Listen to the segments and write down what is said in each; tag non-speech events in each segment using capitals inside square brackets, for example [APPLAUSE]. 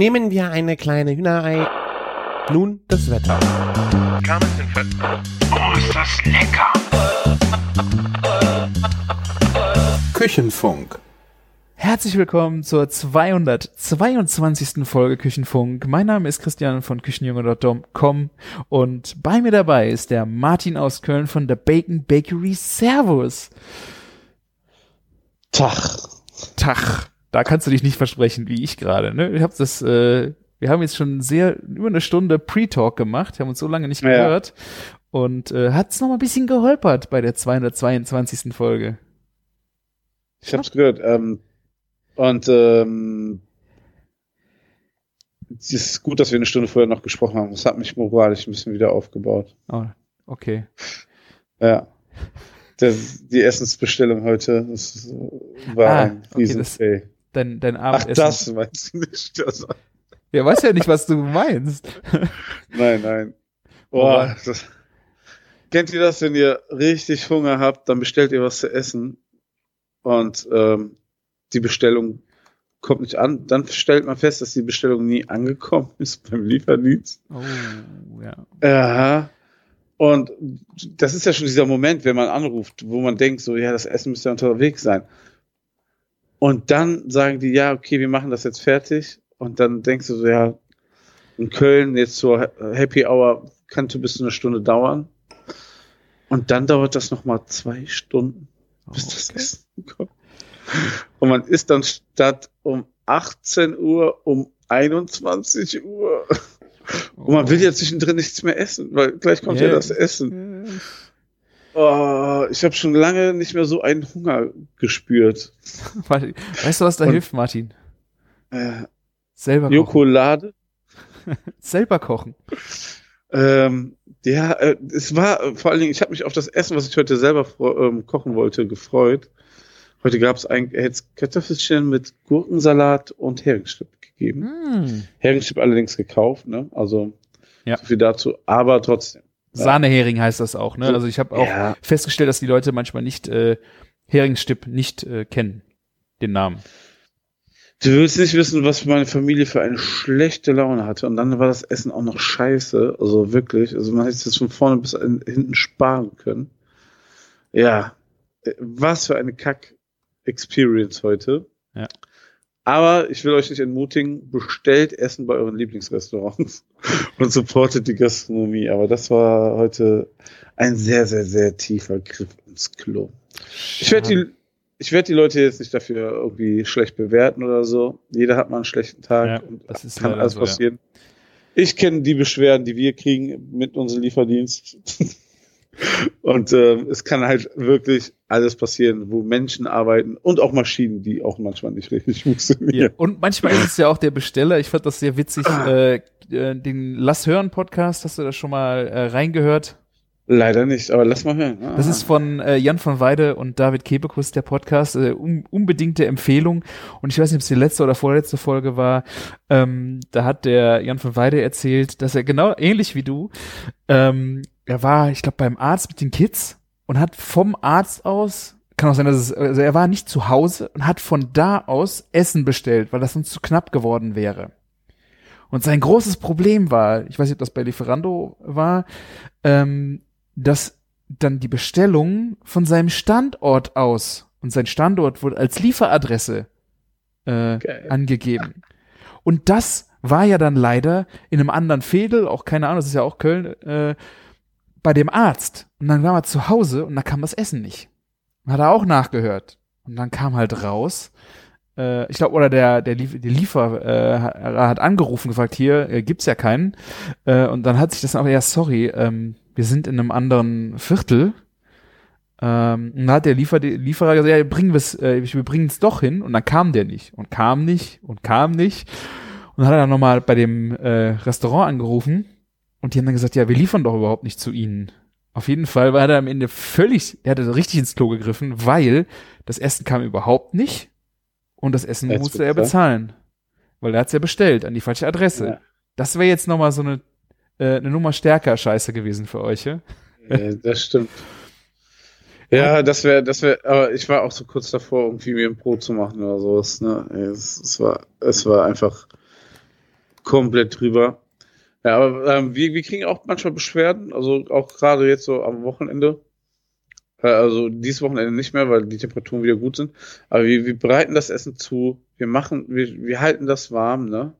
Nehmen wir eine kleine Hühnerei. Nun das Wetter. Oh, ist das lecker! Küchenfunk. Herzlich willkommen zur 222. Folge Küchenfunk. Mein Name ist Christian von Küchenjunge.com und bei mir dabei ist der Martin aus Köln von der Bacon Bakery. Servus. Tag. Tag. Da kannst du dich nicht versprechen, wie ich gerade. Ne? Ich hab das, äh, wir haben jetzt schon sehr über eine Stunde Pre-Talk gemacht, haben uns so lange nicht Ja. gehört und äh, hat's noch mal ein bisschen geholpert bei der 222. Folge. Ich hab's gehört. Ähm, und ähm, es ist gut, dass wir eine Stunde vorher noch gesprochen haben. Das hat mich moralisch ein bisschen wieder aufgebaut. Oh, okay. Ja. Das, die Essensbestellung heute, das war Ah, ein okay, das-. Dein, dein Ach, Abendessen. das meinst du nicht? Das, Ja, weiß ja nicht, was du meinst. [LAUGHS] nein, nein. Boah, das, kennt ihr das, wenn ihr richtig Hunger habt, dann bestellt ihr was zu essen und ähm, die Bestellung kommt nicht an. Dann stellt man fest, dass die Bestellung nie angekommen ist [LAUGHS] beim Lieferdienst. Oh, ja. Ja. Und das ist ja schon dieser Moment, wenn man anruft, wo man denkt, so, ja, das Essen müsste ja unterwegs sein. Und dann sagen die, ja, okay, wir machen das jetzt fertig. Und dann denkst du so, ja, in Köln jetzt zur Happy Hour könnte bis zu eine Stunde dauern. Und dann dauert das nochmal zwei Stunden, bis das Okay. Essen kommt. Und man ist dann statt um 18 Uhr um 21 Uhr. Und man will ja zwischendrin nichts mehr essen, weil gleich kommt ja, Ja. das Essen. Oh, ich habe schon lange nicht mehr so einen Hunger gespürt. [LAUGHS] Weißt du, was da Und- hilft, Martin? Äh, Selber kochen. Jokolade. [LAUGHS] Selber kochen. Ähm, ja, äh, es war äh, vor allen Dingen, ich habe mich auf das Essen, was ich heute selber ähm, kochen wollte, gefreut. Heute gab es ein jetzt Kartoffelchen mit Gurkensalat und Heringsstück gegeben. Hm. Heringsstück allerdings gekauft, ne? Also Ja. so viel dazu, aber trotzdem. Sahnehering heißt das auch, ne? So- Also ich habe auch Ja. festgestellt, dass die Leute manchmal nicht äh, Heringsstipp nicht äh, kennen, den Namen. Du willst nicht wissen, was meine Familie für eine schlechte Laune hatte. Und dann war das Essen auch noch scheiße. Also wirklich. Also man hätte es von vorne bis in, hinten sparen können. Ja. Äh, Was für eine Kack-Experience heute. Ja. Aber ich will euch nicht entmutigen, bestellt Essen bei euren Lieblingsrestaurants [LAUGHS] und supportet die Gastronomie. Aber das war heute ein sehr, sehr, sehr tiefer Griff ins Klo. Ich werde die, ich werde die Leute jetzt nicht dafür irgendwie schlecht bewerten oder so. Jeder hat mal einen schlechten Tag Ja, und das kann alles so, ja. passieren. Ich kenne die Beschwerden, die wir kriegen mit unserem Lieferdienst. [LAUGHS] und ähm, es kann halt wirklich alles passieren, wo Menschen arbeiten und auch Maschinen, die auch manchmal nicht richtig Ja. funktionieren. Und manchmal ist es ja auch der Besteller. Ich fand das sehr witzig. Ah. Äh, äh, den Lass hören Podcast, hast du da schon mal äh, reingehört? Leider nicht, aber lass mal hören. Ah. Das ist von äh, Jan von Weide und David Kebekus, der Podcast. Äh, un unbedingte Empfehlung. Und ich weiß nicht, ob es die letzte oder vorletzte Folge war. Ähm, da hat der Jan von Weide erzählt, dass er genau ähnlich wie du, ähm, er war, ich glaube, beim Arzt mit den Kids und hat vom Arzt aus, kann auch sein, dass es, also er war nicht zu Hause und hat von da aus Essen bestellt, weil das sonst zu knapp geworden wäre. Und sein großes Problem war, ich weiß nicht, ob das bei Lieferando war, ähm, dass dann die Bestellung von seinem Standort aus und sein Standort wurde als Lieferadresse äh, Geil. angegeben. Und das war ja dann leider in einem anderen Fädel, auch keine Ahnung, das ist ja auch Köln, äh, bei dem Arzt. Und dann war er zu Hause und da kam das Essen nicht. Und hat er auch nachgehört. Und dann kam halt raus, äh, ich glaube, oder der, der, Lief der Liefer äh, hat angerufen, gefragt, hier äh, gibt's ja keinen. Äh, und dann hat sich das aber, ja, sorry, ähm, wir sind in einem anderen Viertel. Ähm, und dann hat der Liefer Lieferer gesagt, ja, bringen wir's, äh, wir bringen es doch hin. Und dann kam der nicht und kam nicht und kam nicht. Und dann hat er dann nochmal bei dem äh, Restaurant angerufen und die haben dann gesagt, ja, wir liefern doch überhaupt nicht zu ihnen. Auf jeden Fall war er am Ende völlig, er hatte richtig ins Klo gegriffen, weil das Essen kam überhaupt nicht und das Essen hat's musste er bezahlen. Weil er hat's ja bestellt an die falsche Adresse. Ja. Das wäre jetzt nochmal so eine, äh, eine Nummer stärker Scheiße gewesen für euch, ja? Ja, das stimmt. Ja, das wäre, das wäre, aber ich war auch so kurz davor, irgendwie mir ein Brot zu machen oder sowas, ne? Es, es war, es war einfach, komplett drüber. Ja, aber ähm, wir, wir kriegen auch manchmal Beschwerden, also auch gerade jetzt so am Wochenende. Äh, also dieses Wochenende nicht mehr, weil die Temperaturen wieder gut sind. Aber wir, wir bereiten das Essen zu, wir machen, wir, wir halten das warm, ne?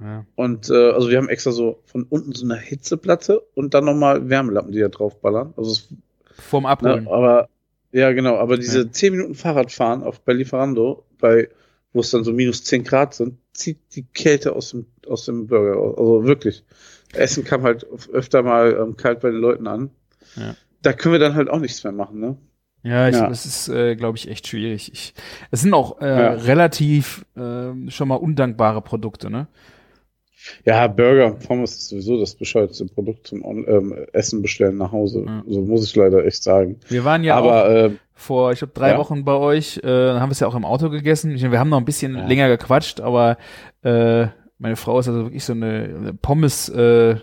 Ja. Und äh, also wir haben extra so von unten so eine Hitzeplatte und dann nochmal Wärmelappen, die da drauf ballern. Also es, Vorm Abholen. ne, aber ja genau, aber diese Ja. 10 Minuten Fahrradfahren auf bei Lieferando, bei wo es dann so minus 10 Grad sind, zieht die Kälte aus dem aus dem Burger. Also wirklich. Essen kam halt öfter mal ähm, kalt bei den Leuten an. Ja. Da können wir dann halt auch nichts mehr machen, ne? Ja, ich, Ja. das ist, äh, glaube ich, echt schwierig. Ich, es sind auch äh, Ja. relativ äh, schon mal undankbare Produkte, ne? Ja, Burger, Pommes ist sowieso das bescheuertste Produkt zum On ähm, Essen bestellen nach Hause. Ja. So muss ich leider echt sagen. Wir waren ja auch Aber äh, vor, ich glaube, drei Ja. Wochen bei euch, äh, haben wir es ja auch im Auto gegessen. Ich, wir haben noch ein bisschen Ja. länger gequatscht, aber äh, meine Frau ist also wirklich so eine, eine Pommes, äh,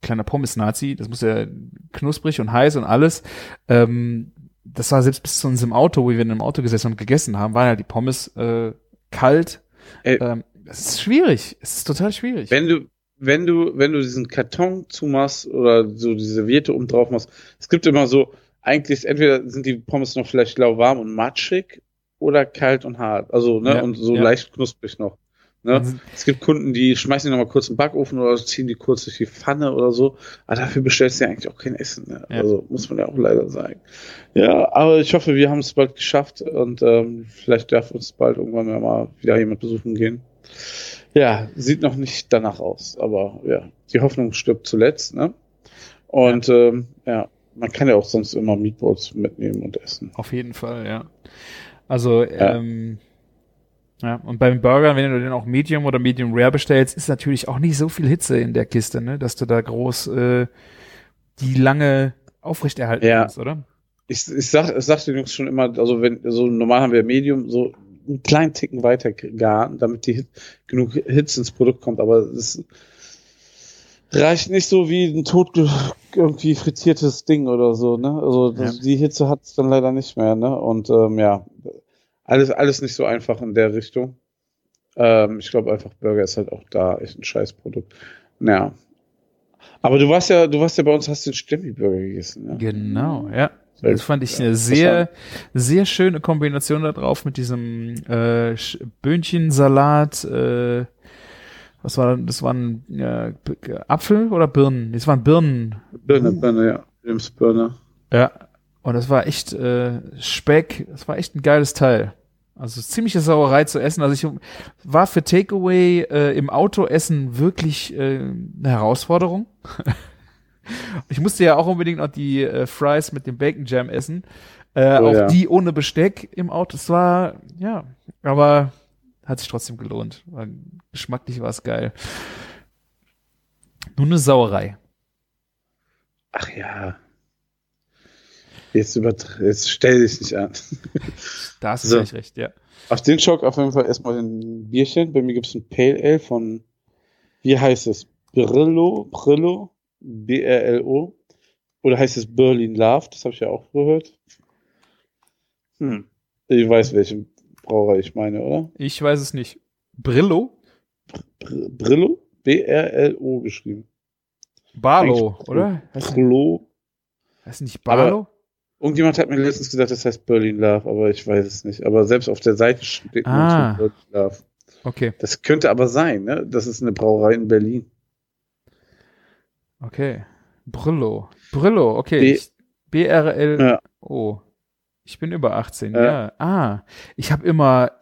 kleiner Pommes-Nazi. Das muss ja knusprig und heiß und alles. Ähm, das war selbst bis zu uns im Auto, wo wir in einem Auto gesessen und gegessen haben, waren ja die Pommes äh, kalt. Ey. Ähm, es ist schwierig. Es ist total schwierig. wenn du, wenn du, wenn du diesen Karton zumachst oder so diese Serviette oben drauf machst, es gibt immer so, eigentlich ist entweder sind die Pommes noch vielleicht lauwarm und matschig oder kalt und hart. Also, ne, Ja, und so ja. leicht knusprig noch. Ne? Sind- Es gibt Kunden, die schmeißen die nochmal kurz in den Backofen oder ziehen die kurz durch die Pfanne oder so. Aber dafür bestellst du ja eigentlich auch kein Essen. Ne? Ja. Also muss man ja auch leider sagen. Ja, aber ich hoffe, wir haben es bald geschafft und ähm, vielleicht darf uns bald irgendwann mal wieder jemand besuchen gehen. Ja, sieht noch nicht danach aus, aber ja, die Hoffnung stirbt zuletzt. Ne? Und ja. Ähm, ja, man kann ja auch sonst immer Meatballs mitnehmen und essen. Auf jeden Fall, ja. Also, ähm, ja, und beim Burger, wenn du den auch Medium oder Medium Rare bestellst, ist natürlich auch nicht so viel Hitze in der Kiste, ne, dass du da groß äh, die lange aufrechterhalten Ja. kannst, oder? Ich, ich sag, ich sag den Jungs schon immer, also wenn, so normal haben wir Medium, so einen kleinen Ticken weiter garen, damit die genug Hitze ins Produkt kommt, aber es reicht nicht so wie ein tot ge- irgendwie frittiertes Ding oder so, ne? Also das, die Hitze hat es dann leider nicht mehr, ne? Und ähm, ja, alles, alles nicht so einfach in der Richtung. Ähm, ich glaube einfach, Burger ist halt auch da echt ein Scheißprodukt. Ja. Aber du warst ja, du warst ja bei uns, hast den Stemmi-Burger gegessen, ne? Genau, ja. Das fand ich eine sehr, sehr schöne Kombination da drauf mit diesem äh, Böhnchensalat. Äh, was war das? Das waren äh, Apfel oder Birnen? Das waren Birnen. Birne, Birne, ja. James Birne. Ja. Und das war echt äh, Speck. Das war echt ein geiles Teil. Also ziemliche Sauerei zu essen. Also ich war für Takeaway äh, im Auto essen wirklich äh, eine Herausforderung. [LAUGHS] ich musste ja auch unbedingt noch die äh, Fries mit dem Bacon Jam essen. Äh, Oh auch ja. die ohne Besteck im Auto. Es war, ja, aber hat sich trotzdem gelohnt. War, geschmacklich war es geil. Nur eine Sauerei. Ach ja. Jetzt, übertr- jetzt stell dich nicht an. [LAUGHS] Da hast du So. völlig recht, ja. Auf den Schock auf jeden Fall erstmal ein Bierchen. Bei mir gibt es ein Pale Ale von, wie heißt es? Brillo, Brillo, B-R-L-O. Oder heißt es Berlin Love? Das habe ich ja auch gehört. Hm. Ich weiß, welchen Brauerei ich meine, oder? Ich weiß es nicht. Brillo? Br Brillo? B-R-L-O geschrieben. Barlow, Eigentlich- oder? Brillo. heißt nicht Barlow? Irgendjemand hat mir letztens gesagt, das heißt Berlin Love, aber ich weiß es nicht. Aber selbst auf der Seite steht nur Ah. Berlin Love. Okay, Das könnte aber sein, ne? Das ist eine Brauerei in Berlin. Okay. Brillo. Brillo, okay. B-R-L-O. Ja. Ich bin über 18, Ja. ja. Ah, ich habe immer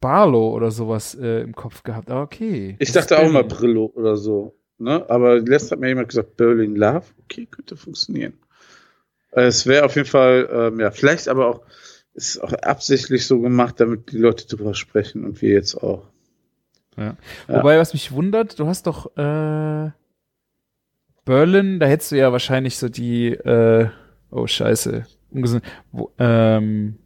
Barlow oder sowas äh, im Kopf gehabt. Ah, okay. Ich Das dachte auch Berlin. Brillo oder so. Ne? Aber letztens hat mir jemand gesagt, Berlin Love. Okay, könnte funktionieren. Äh, Es wäre auf jeden Fall, ähm, ja, vielleicht aber auch, ist auch absichtlich so gemacht, damit die Leute drüber sprechen und wir jetzt auch. Ja. Ja. Wobei, was mich wundert, du hast doch äh, Berlin, da hättest du ja wahrscheinlich so die, äh, oh scheiße, ungesund, wo, ähm,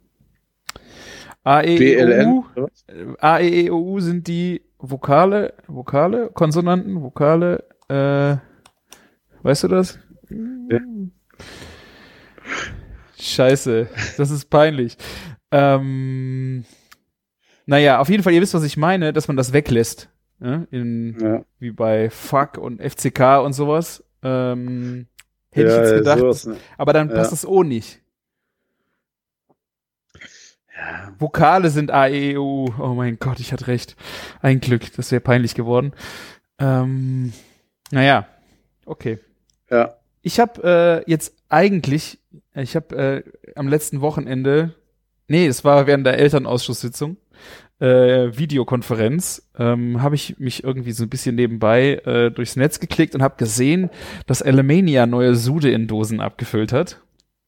A, E, E, O, BLN. U, oder was? äh, A, E, E, O, U sind die Vokale, Vokale, Konsonanten, Vokale, äh, weißt du das? Ja. Scheiße, das ist peinlich. Ähm, naja, auf jeden Fall, ihr wisst, was ich meine, dass man das weglässt. ne? in, Ja. wie bei Fuck und FCK und sowas. Ähm, hätte ich ja, jetzt ja, gedacht, sowas, ne? aber dann passt Ja. das O nicht. Ja. Vokale sind A, E, U. Oh mein Gott, ich hatte recht. Ein Glück, das wäre peinlich geworden. Ähm, naja, okay. ja. Ich habe äh, jetzt eigentlich, ich habe äh, am letzten Wochenende, nee, es war während der Elternausschusssitzung, äh, Videokonferenz, ähm, habe ich mich irgendwie so ein bisschen nebenbei äh, durchs Netz geklickt und habe gesehen, dass Alemania neue Sude in Dosen abgefüllt hat.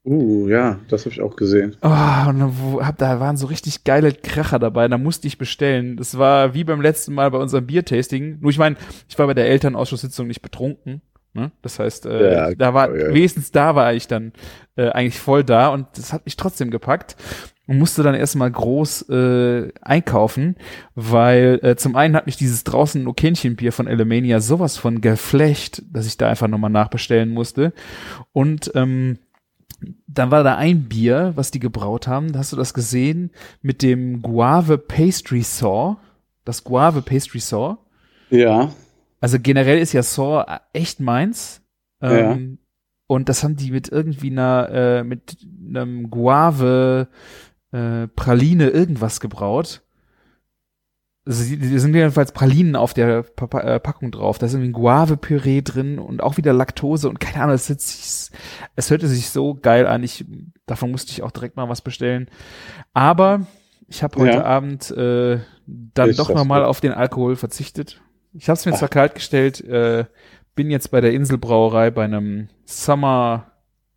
Uh, ja, das habe ich auch gesehen. Oh, und hab, da waren so richtig geile Kracher dabei, da musste ich bestellen. Das war wie beim letzten Mal bei unserem Biertasting. Nur ich meine, ich war bei der Elternausschusssitzung nicht betrunken. Ne? Das heißt, äh, Ja, da war, ja. wenigstens da war ich dann äh, eigentlich voll da und das hat mich trotzdem gepackt und musste dann erstmal groß äh, einkaufen, weil äh, zum einen hat mich dieses draußen no Bier von Elemania sowas von geflecht, dass ich da einfach nochmal nachbestellen musste. Und ähm, dann war da ein Bier, was die gebraut haben. Hast du das gesehen? Mit dem Guave Pastry Saw. Das Guave Pastry Saw. Ja. Also generell ist ja Saw echt meins. Ja. Ähm, Und das haben die mit irgendwie einer, äh, mit einem Guave äh, Praline irgendwas gebraut. Also die, sind jedenfalls Pralinen auf der Pa- Pa- äh, Packung drauf. Da ist irgendwie ein Guave-Püree drin und auch wieder Laktose und keine Ahnung, es, hört sich, es hörte sich so geil an. Ich, davon musste ich auch direkt mal was bestellen. Aber ich habe heute Ja. Abend äh, dann Ist doch nochmal auf den Alkohol verzichtet. Ich habe es mir Ach. zwar kalt gestellt, äh, bin jetzt bei der Inselbrauerei bei einem Summer,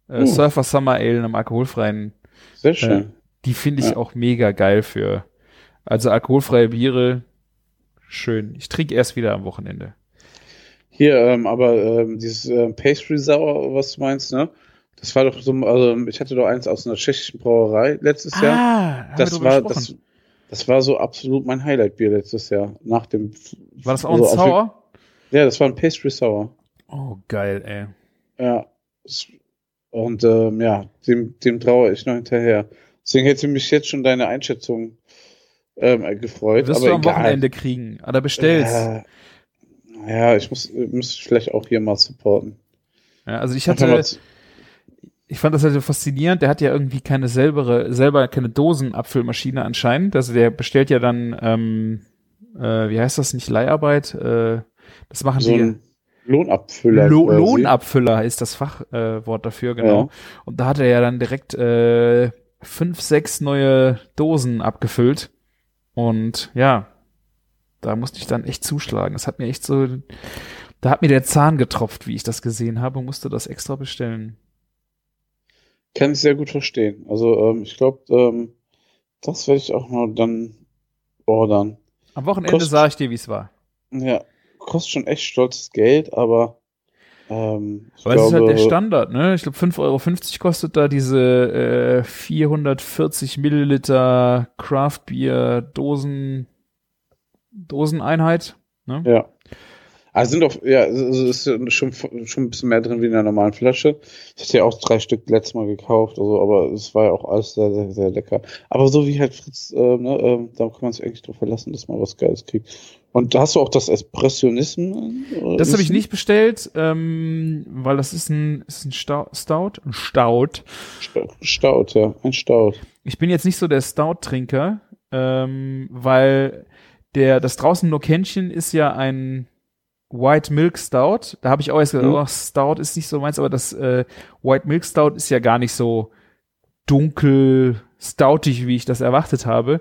äh, Uh. Surfer Summer Ale, einem alkoholfreien Sehr schön. die finde ich Ja. auch mega geil für. Also alkoholfreie Biere, schön. Ich trinke erst wieder am Wochenende. Hier, ähm, aber ähm, dieses ähm, Pastry Sauer, was du meinst, ne? Das war doch so, also ich hatte doch eins aus einer tschechischen Brauerei letztes Jahr. Ah, wir Das war, das, das war so absolut mein Highlight-Bier letztes Jahr. Nach dem. war das auch also ein Sauer? Ja, das war ein Pastry Sour. Oh, geil, ey. Ja. Und ähm, ja, dem, dem traue ich noch hinterher. Deswegen hätte mich jetzt schon deine Einschätzung ähm, äh, gefreut. Wirst aber du am egal. Wochenende kriegen. Oder bestellst. Ja, ja, ich muss, muss vielleicht auch hier mal supporten. Ja, also ich hatte, ich fand das halt so faszinierend. Der hat ja irgendwie keine selbere, selber keine Dosenabfüllmaschine anscheinend. Also der bestellt ja dann, ähm, äh, wie heißt das nicht, Leiharbeit? Äh, das machen so die. Lohnabfüller. Lo. Lohnabfüller ist das Fachwort äh, dafür, genau. Ja. Und da hat er ja dann direkt äh, fünf, sechs neue Dosen abgefüllt. Und ja, da musste ich dann echt zuschlagen. Das hat mir echt so, da hat mir der Zahn getropft, wie ich das gesehen habe, und musste das extra bestellen. Kann ich sehr gut verstehen. Also ähm, ich glaube, ähm, das werde ich auch mal dann ordern. Am Wochenende Kost- sah ich dir, wie es war. Ja, kostet schon echt stolzes Geld, aber ähm, ich Aber es ist halt der Standard, ne? Ich glaube, 5,50 Euro kostet da diese äh, 440 Milliliter Craft Beer Dosen, Doseneinheit. Ne? ja. Also sind doch, ja, also ist schon, schon ein bisschen mehr drin wie in einer normalen Flasche. Ich hatte ja auch drei Stück letztes Mal gekauft, also, aber es war ja auch alles sehr, sehr, sehr lecker. Aber so wie halt Fritz, äh, ne, ähm, da kann man sich eigentlich drauf verlassen, dass man was Geiles kriegt. Und da hast du auch das Espressionism? äh, Das habe ich nicht bestellt, ähm, weil das ist ein, ist ein Stau Stout. Ein Stout. Staud, ja, ein Staud. Ich bin jetzt nicht so der Stout-Trinker, ähm, weil der, das draußen nur Kännchen ist ja ein White Milk Stout. Da habe ich auch erst gedacht, Mhm. oh, Stout ist nicht so meins, aber das äh, White Milk Stout ist ja gar nicht so dunkel stoutig, wie ich das erwartet habe.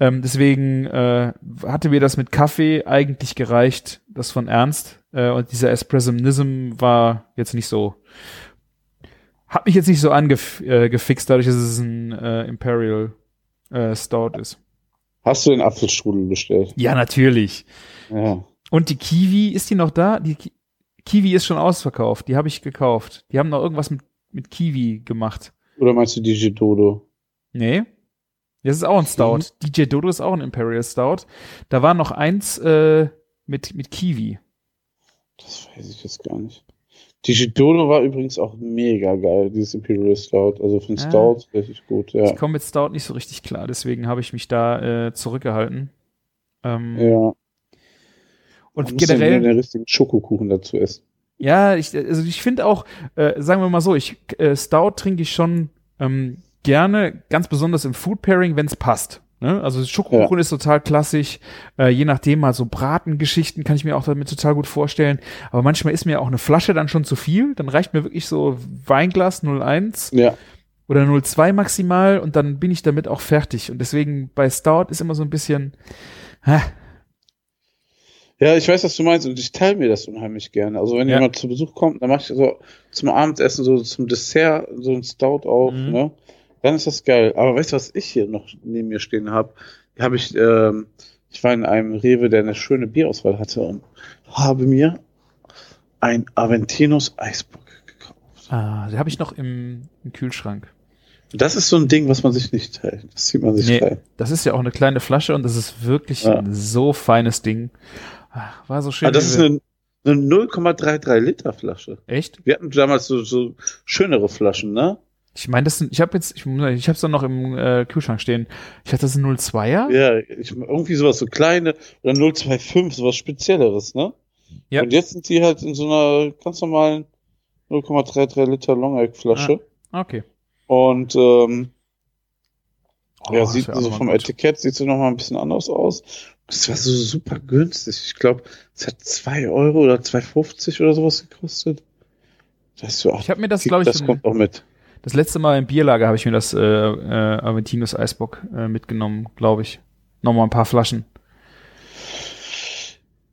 Ähm, deswegen äh, hatte mir das mit Kaffee eigentlich gereicht, das von Ernst. Äh, und dieser Espressonism war jetzt nicht so, hat mich jetzt nicht so angefixt, äh, dadurch, dass es ein äh, Imperial äh, Stout ist. Hast du den Apfelstrudel bestellt? Ja, natürlich. Ja. Und die Kiwi, ist die noch da? Die Ki Kiwi ist schon ausverkauft. Die habe ich gekauft. Die haben noch irgendwas mit, mit Kiwi gemacht. Oder meinst du die Dodo? Nee. Das ist auch ein Stout. DJ Dodo ist auch ein Imperial Stout. Da war noch eins äh, mit, mit Kiwi. Das weiß ich jetzt gar nicht. Die Dodo war übrigens auch mega geil, dieses Imperial Stout. Also für den Ah. Stout richtig gut, ja. Ich komme mit Stout nicht so richtig klar, deswegen habe ich mich da äh, zurückgehalten. Ähm, Ja. Und Man muss generell, nur den richtigen Schokokuchen dazu essen. ja, ich, also ich finde auch, äh, sagen wir mal so, ich äh, Stout trinke ich schon ähm, gerne, ganz besonders im Food Pairing, wenn es passt. Ne? Also Schokokuchen ist total klassisch. Äh, je nachdem mal so Bratengeschichten kann ich mir auch damit total gut vorstellen. Aber manchmal ist mir auch eine Flasche dann schon zu viel. Dann reicht mir wirklich so Weinglas 01 Ja. oder 02 maximal und dann bin ich damit auch fertig. Und deswegen bei Stout ist immer so ein bisschen, hä, Ja, ich weiß, was du meinst und ich teile mir das unheimlich gerne. Also wenn Ja. jemand zu Besuch kommt, dann mache ich so zum Abendessen, so zum Dessert, so ein Stout auf, Mhm. ne? Dann ist das geil. Aber weißt du, was ich hier noch neben mir stehen habe? Habe ich, ähm, ich war in einem Rewe, der eine schöne Bierauswahl hatte und habe mir ein Aventinus Eisbock gekauft. ah, die habe ich noch im, im Kühlschrank. Das ist so ein Ding, was man sich nicht teilt. Das zieht man sich Nee, rein. das ist ja auch eine kleine Flasche und das ist wirklich Ja. ein so feines Ding. Ah, War so schön. Aber das ist eine, eine 0,33 Liter Flasche. echt? Wir hatten damals so, so schönere Flaschen, ne? Ich meine, das sind, ich habe jetzt, ich, ich habe es dann noch im äh, Kühlschrank stehen. Ich hatte das ein 02er. Ja, ich, irgendwie sowas so kleine oder 025, sowas Spezielleres, ne? Ja. Und jetzt sind die halt in so einer ganz normalen 0,33 Liter Long-Egg-Flasche. Okay. Und ähm, Oh, ja, sieht wär auch so noch vom mal gut. Etikett sieht so noch mal ein bisschen anders aus. Es war so super günstig. Ich glaube, es hat 2 Euro oder 2,50 oder sowas gekostet. Das ach, Ich habe mir das, glaube ich, das kommt auch mit. Das letzte Mal im Bierlager habe ich mir das äh, äh, Aventinus Eisbock äh, mitgenommen, glaube ich. Nochmal ein paar Flaschen.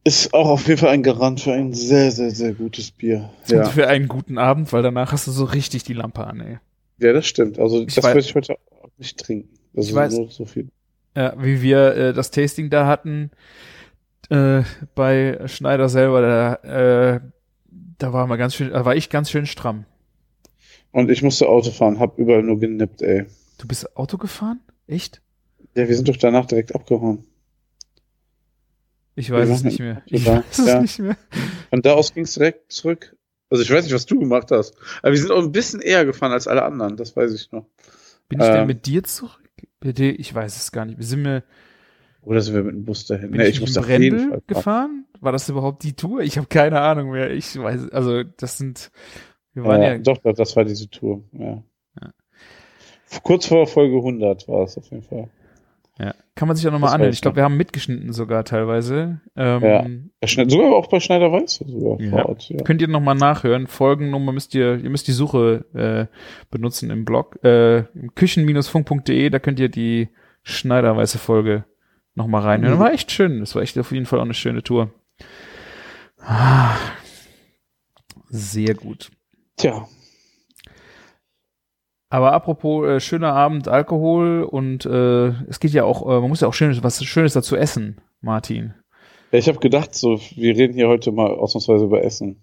Ist auch auf jeden Fall ein Garant für ein sehr, sehr, sehr gutes Bier. Und Ja, für einen guten Abend, weil danach hast du so richtig die Lampe an, ey. ja das stimmt. Also Ich das werde ich heute auch nicht trinken. Also Ich weiß. so viel. Ja, wie wir äh, das Tasting da hatten äh, bei Schneider selber, da, äh, da war mal ganz schön, da war ich ganz schön stramm. Und ich musste Auto fahren, hab überall nur genippt, ey. Du bist Auto gefahren? Echt? Ja, wir sind doch danach direkt abgehauen. Ich weiß es nicht mehr. [LAUGHS] Ich weiß es ja. nicht mehr. Von da aus ging es direkt zurück. Also ich weiß nicht, was du gemacht hast. Aber wir sind auch ein bisschen eher gefahren als alle anderen, das weiß ich noch. Bin ich denn Ähm. mit dir zurück? Bitte, ich weiß es gar nicht. Wir sind mir, Oder sind wir mit dem Bus dahin? bin Nee, ich, in auf jeden Fall gefahren? War das überhaupt die Tour? Ich habe keine Ahnung mehr. Ich weiß, also das sind, wir waren ja, Ja, doch, doch, das war diese Tour, ja. Ja. Kurz vor Folge 100 war es auf jeden Fall. Ja. Kann man sich auch nochmal anhören. Ich glaube, wir haben mitgeschnitten sogar teilweise. Ähm, Ja. Ja, sogar auch bei Schneider Weiß sogar Ja. vor Ort, ja. Könnt ihr nochmal nachhören. Folgennummer müsst ihr, ihr müsst die Suche äh, benutzen im Blog, äh, im küchen-funk.de, da könnt ihr die Schneiderweiße Folge nochmal reinhören. Mhm. War echt schön. Das war echt auf jeden Fall auch eine schöne Tour. Ah, sehr gut. Tja, Aber apropos äh, schöner Abend, Alkohol und äh, es geht ja auch, äh, man muss ja auch schönes, was Schönes dazu essen, Martin. Ja, ich habe gedacht, so, wir reden hier heute mal ausnahmsweise über Essen.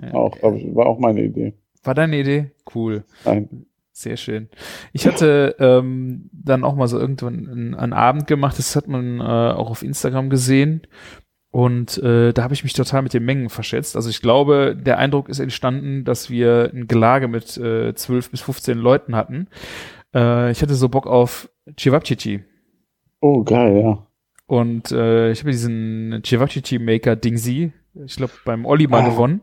Ja. Auch, war auch meine Idee. War deine Idee? Cool. Nein. Sehr schön. Ich hatte ähm, dann auch mal so irgendwann einen, einen Abend gemacht, das hat man äh, auch auf Instagram gesehen. Und äh, da habe ich mich total mit den Mengen verschätzt. Also ich glaube, der Eindruck ist entstanden, dass wir ein Gelage mit äh, 12 bis 15 Leuten hatten. Äh, ich hatte so Bock auf Cevapcici. Oh, geil, ja. Und äh, ich habe diesen Cevapcici Maker Dingsy, ich glaube, beim Olli mal Ah. gewonnen.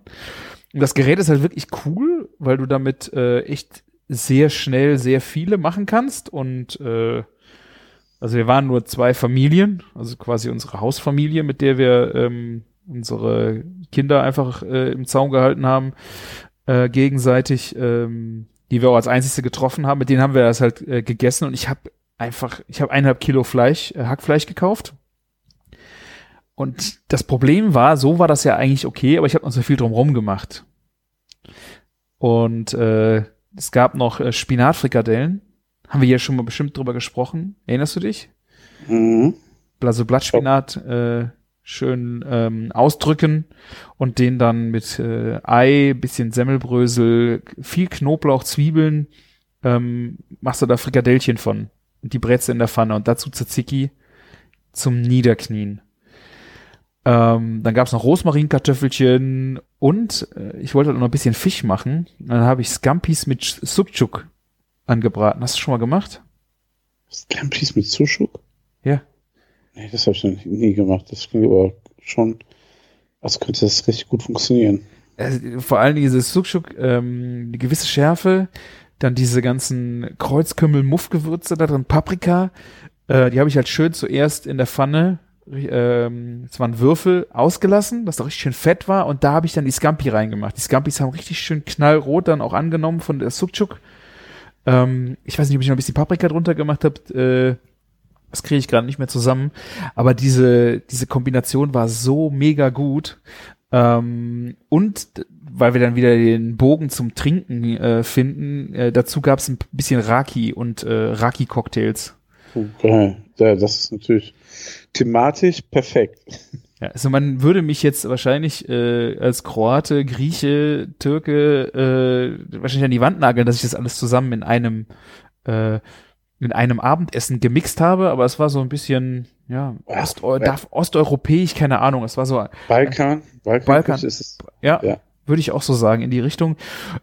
Und das Gerät ist halt wirklich cool, weil du damit äh, echt sehr schnell sehr viele machen kannst. Und äh, also wir waren nur zwei Familien, also quasi unsere Hausfamilie, mit der wir ähm, unsere Kinder einfach äh, im Zaun gehalten haben, äh, gegenseitig, ähm, die wir auch als einzigste getroffen haben. Mit denen haben wir das halt äh, gegessen und ich habe einfach, ich habe eineinhalb Kilo Fleisch, äh, Hackfleisch gekauft. Und das Problem war, so war das ja eigentlich okay, aber ich habe noch so viel drumherum gemacht. Und äh, es gab noch äh, Spinatfrikadellen. Haben wir hier schon mal bestimmt drüber gesprochen. Erinnerst du dich? Mhm. Also Blattspinat äh, schön ähm, ausdrücken und den dann mit äh, Ei, bisschen Semmelbrösel, viel Knoblauch, Zwiebeln, ähm, machst du da Frikadellchen von. Und die Breze in der Pfanne und dazu Tzatziki zum Niederknien. Ähm, dann gab's noch Rosmarinkartoffelchen und äh, ich wollte noch ein bisschen Fisch machen. Dann habe ich Scampis mit Subchuk angebraten. Hast du schon mal gemacht? Scampis mit Sushuk? Ja. Nee, das habe ich noch nie gemacht. Das klingt aber schon Also könnte das richtig gut funktionieren. äh, vor allem dieses Sucuk, ähm, die gewisse Schärfe, dann diese ganzen Kreuzkümmel-Muffgewürze da drin, Paprika, äh, die habe ich halt schön zuerst in der Pfanne, ähm, es waren Würfel ausgelassen, dass da richtig schön fett war und da habe ich dann die Scampi reingemacht. Die Scampis haben richtig schön knallrot dann auch angenommen von der Sucuk. Ähm, ich weiß nicht, ob ich noch ein bisschen Paprika drunter gemacht habe, äh, das kriege ich gerade nicht mehr zusammen, aber diese, diese Kombination war so mega gut. Ähm, und weil wir dann wieder den Bogen zum Trinken äh, finden, äh, dazu gab es ein bisschen Raki und äh, Raki-Cocktails. Oh, geil. Ja, das ist natürlich thematisch perfekt. Ja, also man würde mich jetzt wahrscheinlich äh, als Kroate, Grieche, Türke äh, wahrscheinlich an die Wand nageln, dass ich das alles zusammen in einem äh, in einem Abendessen gemixt habe, aber es war so ein bisschen ja Ja, Osteu ja. osteuropäisch, keine Ahnung. Es war so Balkan, Balkan, Balkan. ist es. Ja, Ja. würde ich auch so sagen, in die Richtung.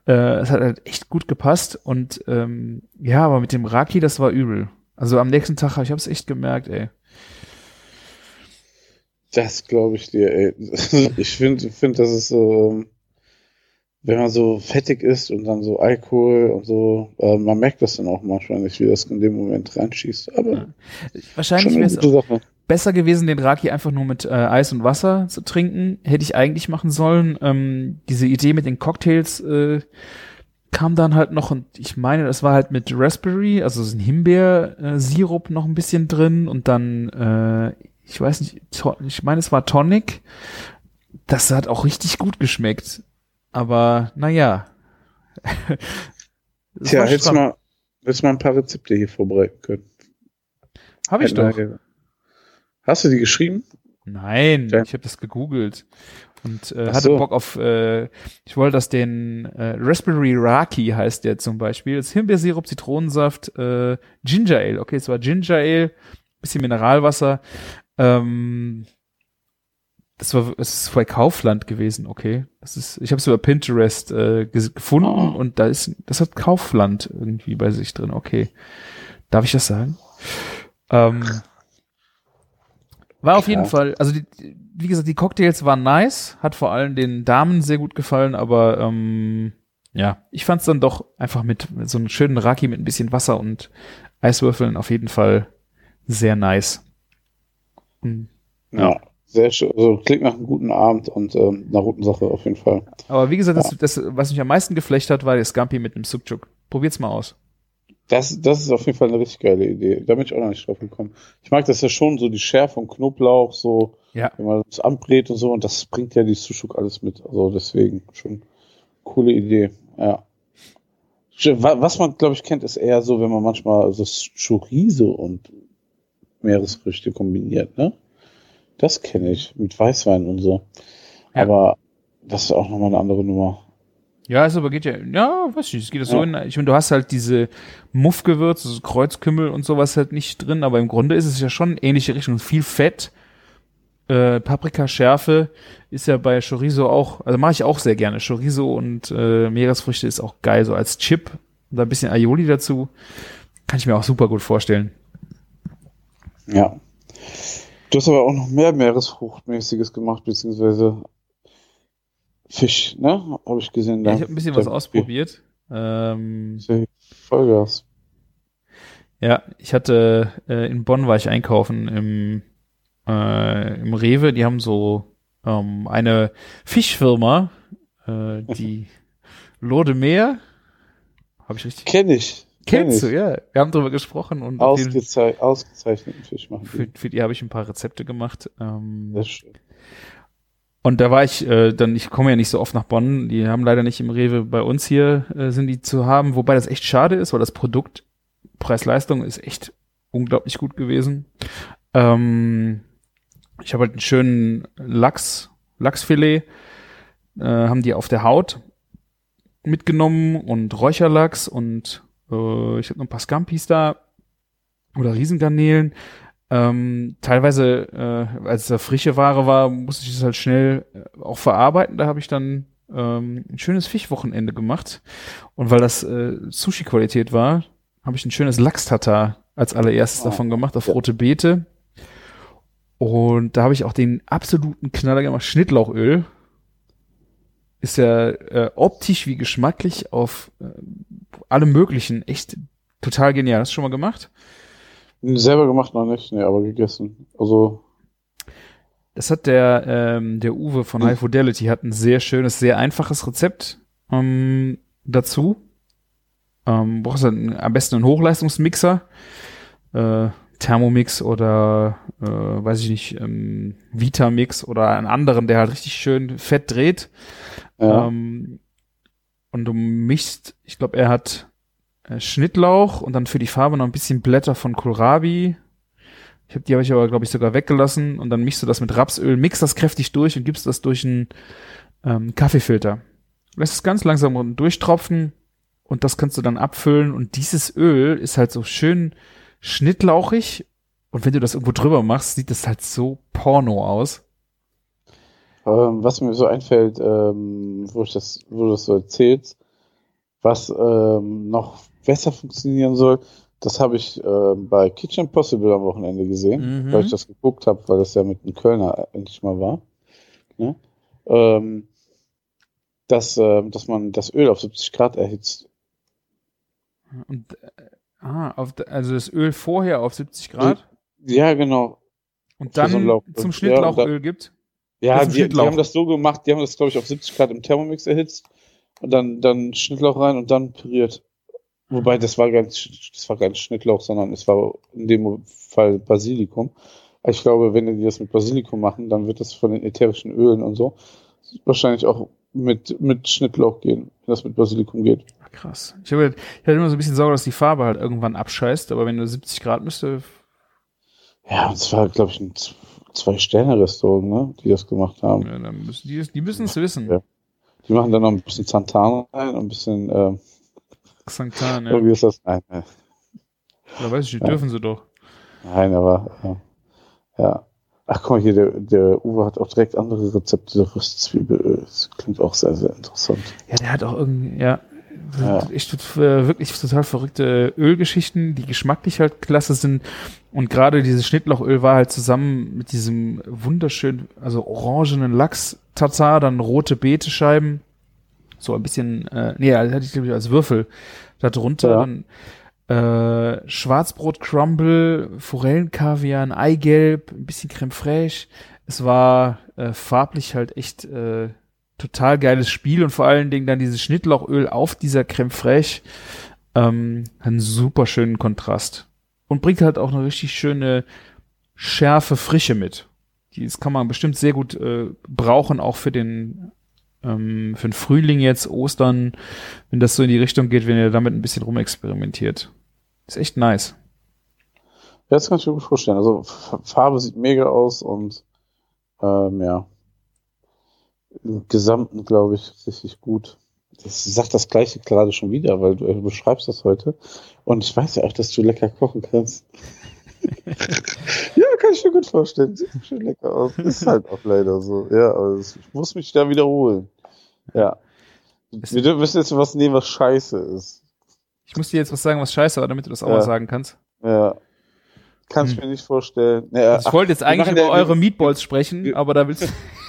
Äh, es hat halt echt gut gepasst und ähm, ja, aber mit dem Raki, das war übel. Also am nächsten Tag, ich habe es echt gemerkt, ey. Das glaube ich dir, ey. [LAUGHS] Ich finde, find, das ist so, ähm, wenn man so fettig ist und dann so Alkohol und so, äh, man merkt das dann auch manchmal nicht, wie das in dem Moment reinschießt. Aber Ja. Wahrscheinlich wäre es besser gewesen, den Raki einfach nur mit äh, Eis und Wasser zu trinken. Hätte ich eigentlich machen sollen. Ähm, diese Idee mit den Cocktails äh, kam dann halt noch und ich meine, das war halt mit Raspberry, also so ein Himbeer-Sirup noch ein bisschen drin und dann, äh, ich weiß nicht, ich meine, es war Tonic. Das hat auch richtig gut geschmeckt. Aber naja. [LAUGHS] Tja, hättest du mal, hättest mal ein paar Rezepte hier vorbereiten können. Habe ich doch. Hast du die geschrieben? Nein, Okay. ich habe das gegoogelt und äh, hatte so. Bock auf, äh, ich wollte das den äh, Raspberry Raki heißt der zum Beispiel. Das ist Himbeersirup, Zitronensaft, äh, Ginger Ale. Okay, es war Ginger Ale, bisschen Mineralwasser. Ähm, das war, es ist bei Kaufland gewesen. Okay, das ist, ich habe es über Pinterest äh, gefunden Oh. und da ist, das hat Kaufland irgendwie bei sich drin. Okay, darf ich das sagen? Ähm, war auf jeden Fall, also die- wie gesagt, die Cocktails waren nice, hat vor allem den Damen sehr gut gefallen, aber ähm, ja, ich fand es dann doch einfach mit, mit so einem schönen Raki mit ein bisschen Wasser und Eiswürfeln auf jeden Fall sehr nice. Mhm. Ja. Sehr schön. Also klingt nach einem guten Abend und ähm, einer guten Sache auf jeden Fall. Aber wie gesagt, das, das, was mich am meisten geflecht hat, war der Scampi mit einem Sukchuk. Probiert's mal aus. Das, das ist auf jeden Fall eine richtig geile Idee. Da bin ich auch noch nicht drauf gekommen. Ich mag das ja schon, so die Schärfe und Knoblauch, so, Ja. wenn man das anbrät und so, und das bringt ja die Sushuk alles mit. Also deswegen schon coole Idee. Ja. Wa- Was man, glaube ich, kennt, ist eher so, wenn man manchmal so Chorizo und Meeresfrüchte kombiniert, ne? Das kenne ich mit Weißwein und so. Ja. Aber das ist auch nochmal eine andere Nummer. Ja, es aber geht ja, ja, weiß ich, nicht, es geht so Ja. in, ich meine, du hast halt diese Muffgewürze, so Kreuzkümmel und sowas halt nicht drin, aber im Grunde ist es ja schon ähnliche Richtung. Viel Fett, äh, Paprikaschärfe ist ja bei Chorizo auch, also mache ich auch sehr gerne. Chorizo und äh, Meeresfrüchte ist auch geil, so als Chip und da ein bisschen Aioli dazu. Kann ich mir auch super gut vorstellen. Ja. Du hast aber auch noch mehr Meeresfruchtmäßiges gemacht, beziehungsweise Fisch, ne? Habe ich gesehen. Ja, ich habe ein bisschen was ausprobiert. Ähm, Vollgas. Ja, ich hatte äh, in Bonn war ich einkaufen im äh, im Rewe. Die haben so ähm, eine Fischfirma, äh, die [LAUGHS] Lode Meer. Habe ich richtig? Kenn ich. Kenn Kennst du? Ja, wir haben drüber gesprochen und Ausgezei ausgezeichneten Fisch machen für, die. für die habe ich ein paar Rezepte gemacht. Ähm, Das schön. Und da war ich äh, dann, ich komme ja nicht so oft nach Bonn, die haben leider nicht im Rewe bei uns hier, äh, sind die zu haben, wobei das echt schade ist, weil das Produkt, Preis-Leistung ist echt unglaublich gut gewesen. Ähm, ich habe halt einen schönen Lachs, Lachsfilet, äh, haben die auf der Haut mitgenommen und Räucherlachs und äh, ich habe noch ein paar Scampis da oder Riesengarnelen. Ähm, teilweise, äh, als es da frische Ware war, musste ich es halt schnell äh, auch verarbeiten. Da habe ich dann ähm, ein schönes Fischwochenende gemacht. Und weil das äh, Sushi-Qualität war, habe ich ein schönes Lachs-Tatar als allererstes Oh, davon gemacht, auf rote Beete. Und da habe ich auch den absoluten Knaller gemacht. Schnittlauchöl. Ist ja äh, optisch wie geschmacklich auf äh, allem möglichen echt total genial. Hast du schon mal gemacht? Selber gemacht noch nicht, nee, aber gegessen. Also, Das hat der, ähm, der Uwe von. High Fidelity hat ein sehr schönes, sehr einfaches Rezept ähm, dazu. Ähm, brauchst du einen, am besten einen Hochleistungsmixer, äh, Thermomix oder äh, weiß ich nicht, ähm, Vitamix oder einen anderen, der halt richtig schön fett dreht. Ähm, und du mischst, ich glaube, er hat äh, Schnittlauch und dann für die Farbe noch ein bisschen Blätter von Kohlrabi. Ich hab, die habe ich aber, glaube ich, sogar weggelassen und dann mischst du das mit Rapsöl, mixt das kräftig durch und gibst das durch einen ähm, Kaffeefilter. Lässt es ganz langsam durchtropfen und das kannst du dann abfüllen und dieses Öl ist halt so schön schnittlauchig und wenn du das irgendwo drüber machst, sieht das halt so porno aus. Ähm, was mir so einfällt, ähm, wo, ich das, wo du das so erzählst, was ähm, noch besser funktionieren soll, das habe ich ähm, bei Kitchen Possible am Wochenende gesehen, Mhm. weil ich das geguckt habe, weil das ja mit einem Kölner endlich mal war. Ne? Ähm, dass, ähm, dass man das Öl auf 70 Grad erhitzt. Und äh, ah, auf, also das Öl vorher auf 70 Grad Ja, genau. und dann so zum ja, Schnittlauchöl gibt. Ja, die, die haben das so gemacht, die haben das, glaube ich, auf 70 Grad im Thermomix erhitzt und dann, dann Schnittlauch rein und dann püriert. Wobei, das war gar nicht, das war gar nicht Schnittlauch, sondern es war in dem Fall Basilikum. Ich glaube, wenn die das mit Basilikum machen, dann wird das von den ätherischen Ölen und so wahrscheinlich auch mit, mit Schnittlauch gehen, wenn das mit Basilikum geht. Krass. Ich habe ich hatte immer so ein bisschen Sorge, dass die Farbe halt irgendwann abscheißt, aber wenn du 70 Grad müsste, Ja, und es war, glaube ich, ein Zwei-Sterne-Restaurant, ne, die das gemacht haben. ja, dann müssen die, die müssen es wissen. Ja. Die machen dann noch ein bisschen Santan rein und ein bisschen, ähm, Xanthan, ja. irgendwie ist das, nein, nein. Da weiß ich, nicht, Ja. dürfen sie doch. Nein, aber ja. ja. Ach guck mal hier, der, der Uwe hat auch direkt andere Rezepte der Röstzwiebelöl. Das klingt auch sehr, sehr interessant. Ja, der hat auch irgendwie, ja, Ja. echt wirklich total verrückte Ölgeschichten, die geschmacklich halt klasse sind. Und gerade dieses Schnittlauchöl war halt zusammen mit diesem wunderschönen, also orangenen Lachs-Tatar, dann rote Beetescheiben, so ein bisschen, äh, nee, hatte ich glaube ich als Würfel da drunter. Ja. Dann äh, Schwarzbrot-Crumble, Forellenkaviar, ein Eigelb, ein bisschen Creme fraiche. Es war äh, farblich halt echt äh, total geiles Spiel und vor allen Dingen dann dieses Schnittlauchöl auf dieser Creme fraiche ähm, einen super schönen Kontrast und bringt halt auch eine richtig schöne schärfe Frische mit. Die kann man bestimmt sehr gut äh, brauchen auch für den ähm, für den Frühling jetzt Ostern, wenn das so in die Richtung geht, wenn ihr damit ein bisschen rumexperimentiert. Ist echt nice. Ja, das kann ich mir gut vorstellen. Also Farbe sieht mega aus und ähm, ja. Im Gesamten, glaube ich, richtig gut. Ich sag das gleiche gerade schon wieder, weil du, äh, beschreibst das heute. Und ich weiß ja auch, dass du lecker kochen kannst. [LAUGHS] ja, kann ich mir gut vorstellen. Sieht schön lecker aus. Ist halt auch leider so. Ja, aber das, ich muss mich da wiederholen. Ja. Wir müssen jetzt was nehmen, was scheiße ist. Ich muss dir jetzt was sagen, was scheiße war, damit du das auch Ja. mal sagen kannst. Ja. Kann ich Hm. mir nicht vorstellen. Naja, Also ich wollte jetzt eigentlich über ja- eure Meatballs sprechen, aber da willst du. [LAUGHS]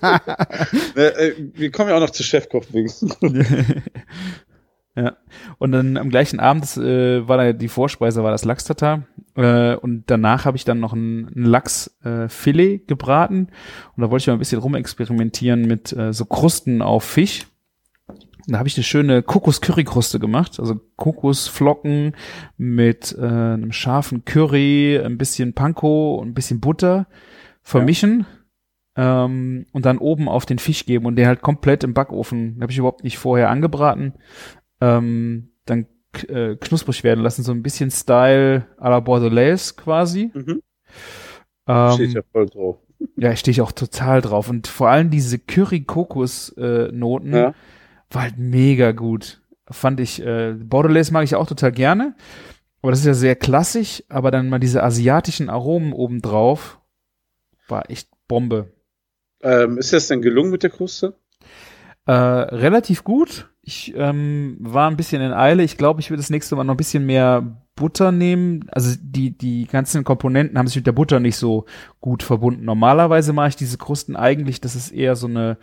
[LAUGHS] Äh, äh, wir kommen ja auch noch zu Chefkoch wegen. [LAUGHS] ja. Und dann am gleichen Abend das, äh, war da die Vorspeise, war das Lachs-Tatar. Äh, und danach habe ich dann noch ein, ein Lachsfilet äh, gebraten. Und da wollte ich mal ein bisschen rumexperimentieren mit äh, so Krusten auf Fisch. Und da habe ich eine schöne Kokos-Curry-Kruste gemacht. Also Kokosflocken mit äh, einem scharfen Curry, ein bisschen Panko und ein bisschen Butter vermischen. Ähm, und dann oben auf den Fisch geben und den halt komplett im Backofen, habe ich überhaupt nicht vorher angebraten, ähm, dann äh, knusprig werden lassen, so ein bisschen Style à la Bordelaise quasi. Mhm. Ähm, Steht ja voll drauf. [LAUGHS] ja, stehe ich auch total drauf. Und vor allem diese Curry-Kokos-Noten Ja. war halt mega gut. Fand ich, äh, Bordelaise mag ich auch total gerne. Aber das ist ja sehr klassisch, aber dann mal diese asiatischen Aromen obendrauf war echt Bombe. Ähm, ist das denn gelungen mit der Kruste? Äh, relativ gut. Ich ähm, war ein bisschen in Eile. Ich glaube, ich will das nächste Mal noch ein bisschen mehr Butter nehmen. Also die, die ganzen Komponenten haben sich mit der Butter nicht so gut verbunden. Normalerweise mache ich diese Krusten eigentlich, das ist eher so eine,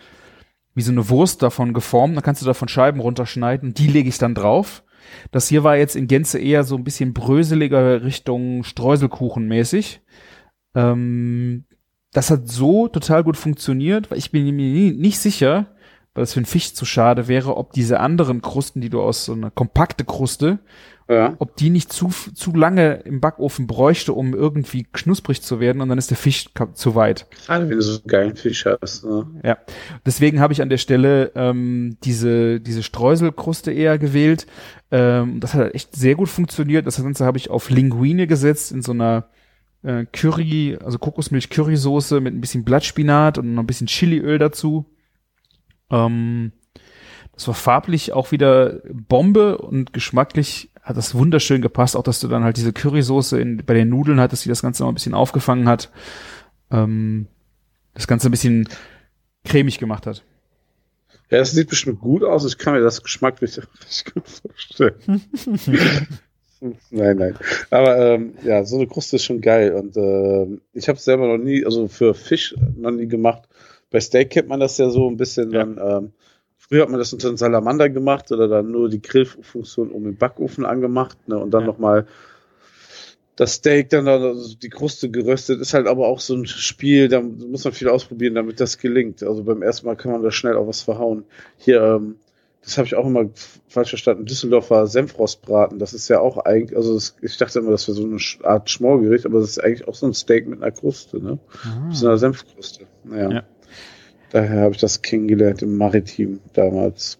wie so eine Wurst davon geformt. Da kannst du davon Scheiben runterschneiden und die lege ich dann drauf. Das hier war jetzt in Gänze eher so ein bisschen bröseliger Richtung Streuselkuchen mäßig. Ähm, das hat so total gut funktioniert, weil ich bin mir nicht sicher, weil es für einen Fisch zu schade wäre, ob diese anderen Krusten, die du aus so einer kompakte Kruste, Ja. ob die nicht zu, zu lange im Backofen bräuchte, um irgendwie knusprig zu werden und dann ist der Fisch zu weit. Gerade wenn du so einen geilen Fisch hast. Ne? Ja, deswegen habe ich an der Stelle ähm, diese, diese Streuselkruste eher gewählt. Ähm, das hat echt sehr gut funktioniert. Das Ganze habe ich auf Linguine gesetzt in so einer äh, Curry, also Kokosmilch-Currysoße mit ein bisschen Blattspinat und noch ein bisschen Chiliöl dazu. Ähm, das war farblich auch wieder Bombe und geschmacklich hat das wunderschön gepasst. Auch, dass du dann halt diese Currysoße in, bei den Nudeln hattest, die das Ganze noch ein bisschen aufgefangen hat. Ähm, das Ganze ein bisschen cremig gemacht hat. Ja, das sieht bestimmt gut aus. Ich kann mir das geschmacklich [LAUGHS] richtig gut vorstellen. [LAUGHS] nein, nein. Aber ähm, ja, so eine Kruste ist schon geil. Und ähm, ich habe es selber noch nie, also für Fisch noch nie gemacht. Bei Steak kennt man das ja so ein bisschen Ja. dann. Ähm, früher hat man das unter einem Salamander gemacht oder dann nur die Grillfunktion um den Backofen angemacht ne, und dann Ja. nochmal das Steak dann, da- also die Kruste geröstet, ist halt aber auch so ein Spiel, da muss man viel ausprobieren, damit das gelingt. Also beim ersten Mal kann man da schnell auch was verhauen. Hier, ähm, das habe ich auch immer falsch verstanden, Düsseldorfer Senfrostbraten, das ist ja auch eigentlich, also das, ich dachte immer, das wäre so eine Art Schmorgericht, aber das ist eigentlich auch so ein Steak mit einer Kruste, ne? So einer Senfkruste. Naja. Ja. Daher habe ich das kennengelernt im Maritim damals.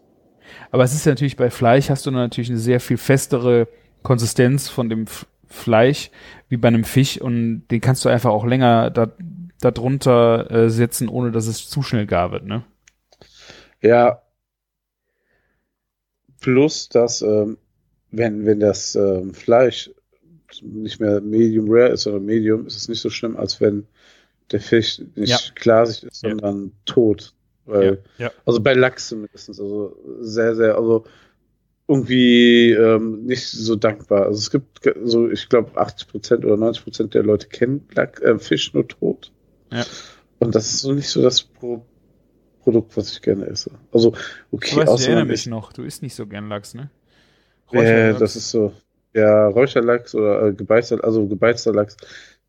Aber es ist ja natürlich bei Fleisch hast du natürlich eine sehr viel festere Konsistenz von dem F Fleisch wie bei einem Fisch und den kannst du einfach auch länger da, da drunter äh, setzen, ohne dass es zu schnell gar wird, ne? Ja. Plus, dass, ähm, wenn, wenn das ähm, Fleisch nicht mehr Medium Rare ist, sondern Medium, ist es nicht so schlimm, als wenn der Fisch nicht Ja. glasig ist, Ja. sondern tot. Weil, ja. Also bei Lachs zumindest. Also sehr, sehr, also irgendwie ähm, nicht so dankbar. Also es gibt so, ich glaube, 80% oder 90% der Leute kennen Lack, äh, Fisch nur tot. Ja. Und das ist so nicht so das Pro Produkt, was ich gerne esse. Also, okay, weißt, ich erinnere mich noch, du isst nicht so gern Lachs, ne? äh, das ist so, ja, Räucherlachs oder äh, gebeizter, also gebeizter Lachs,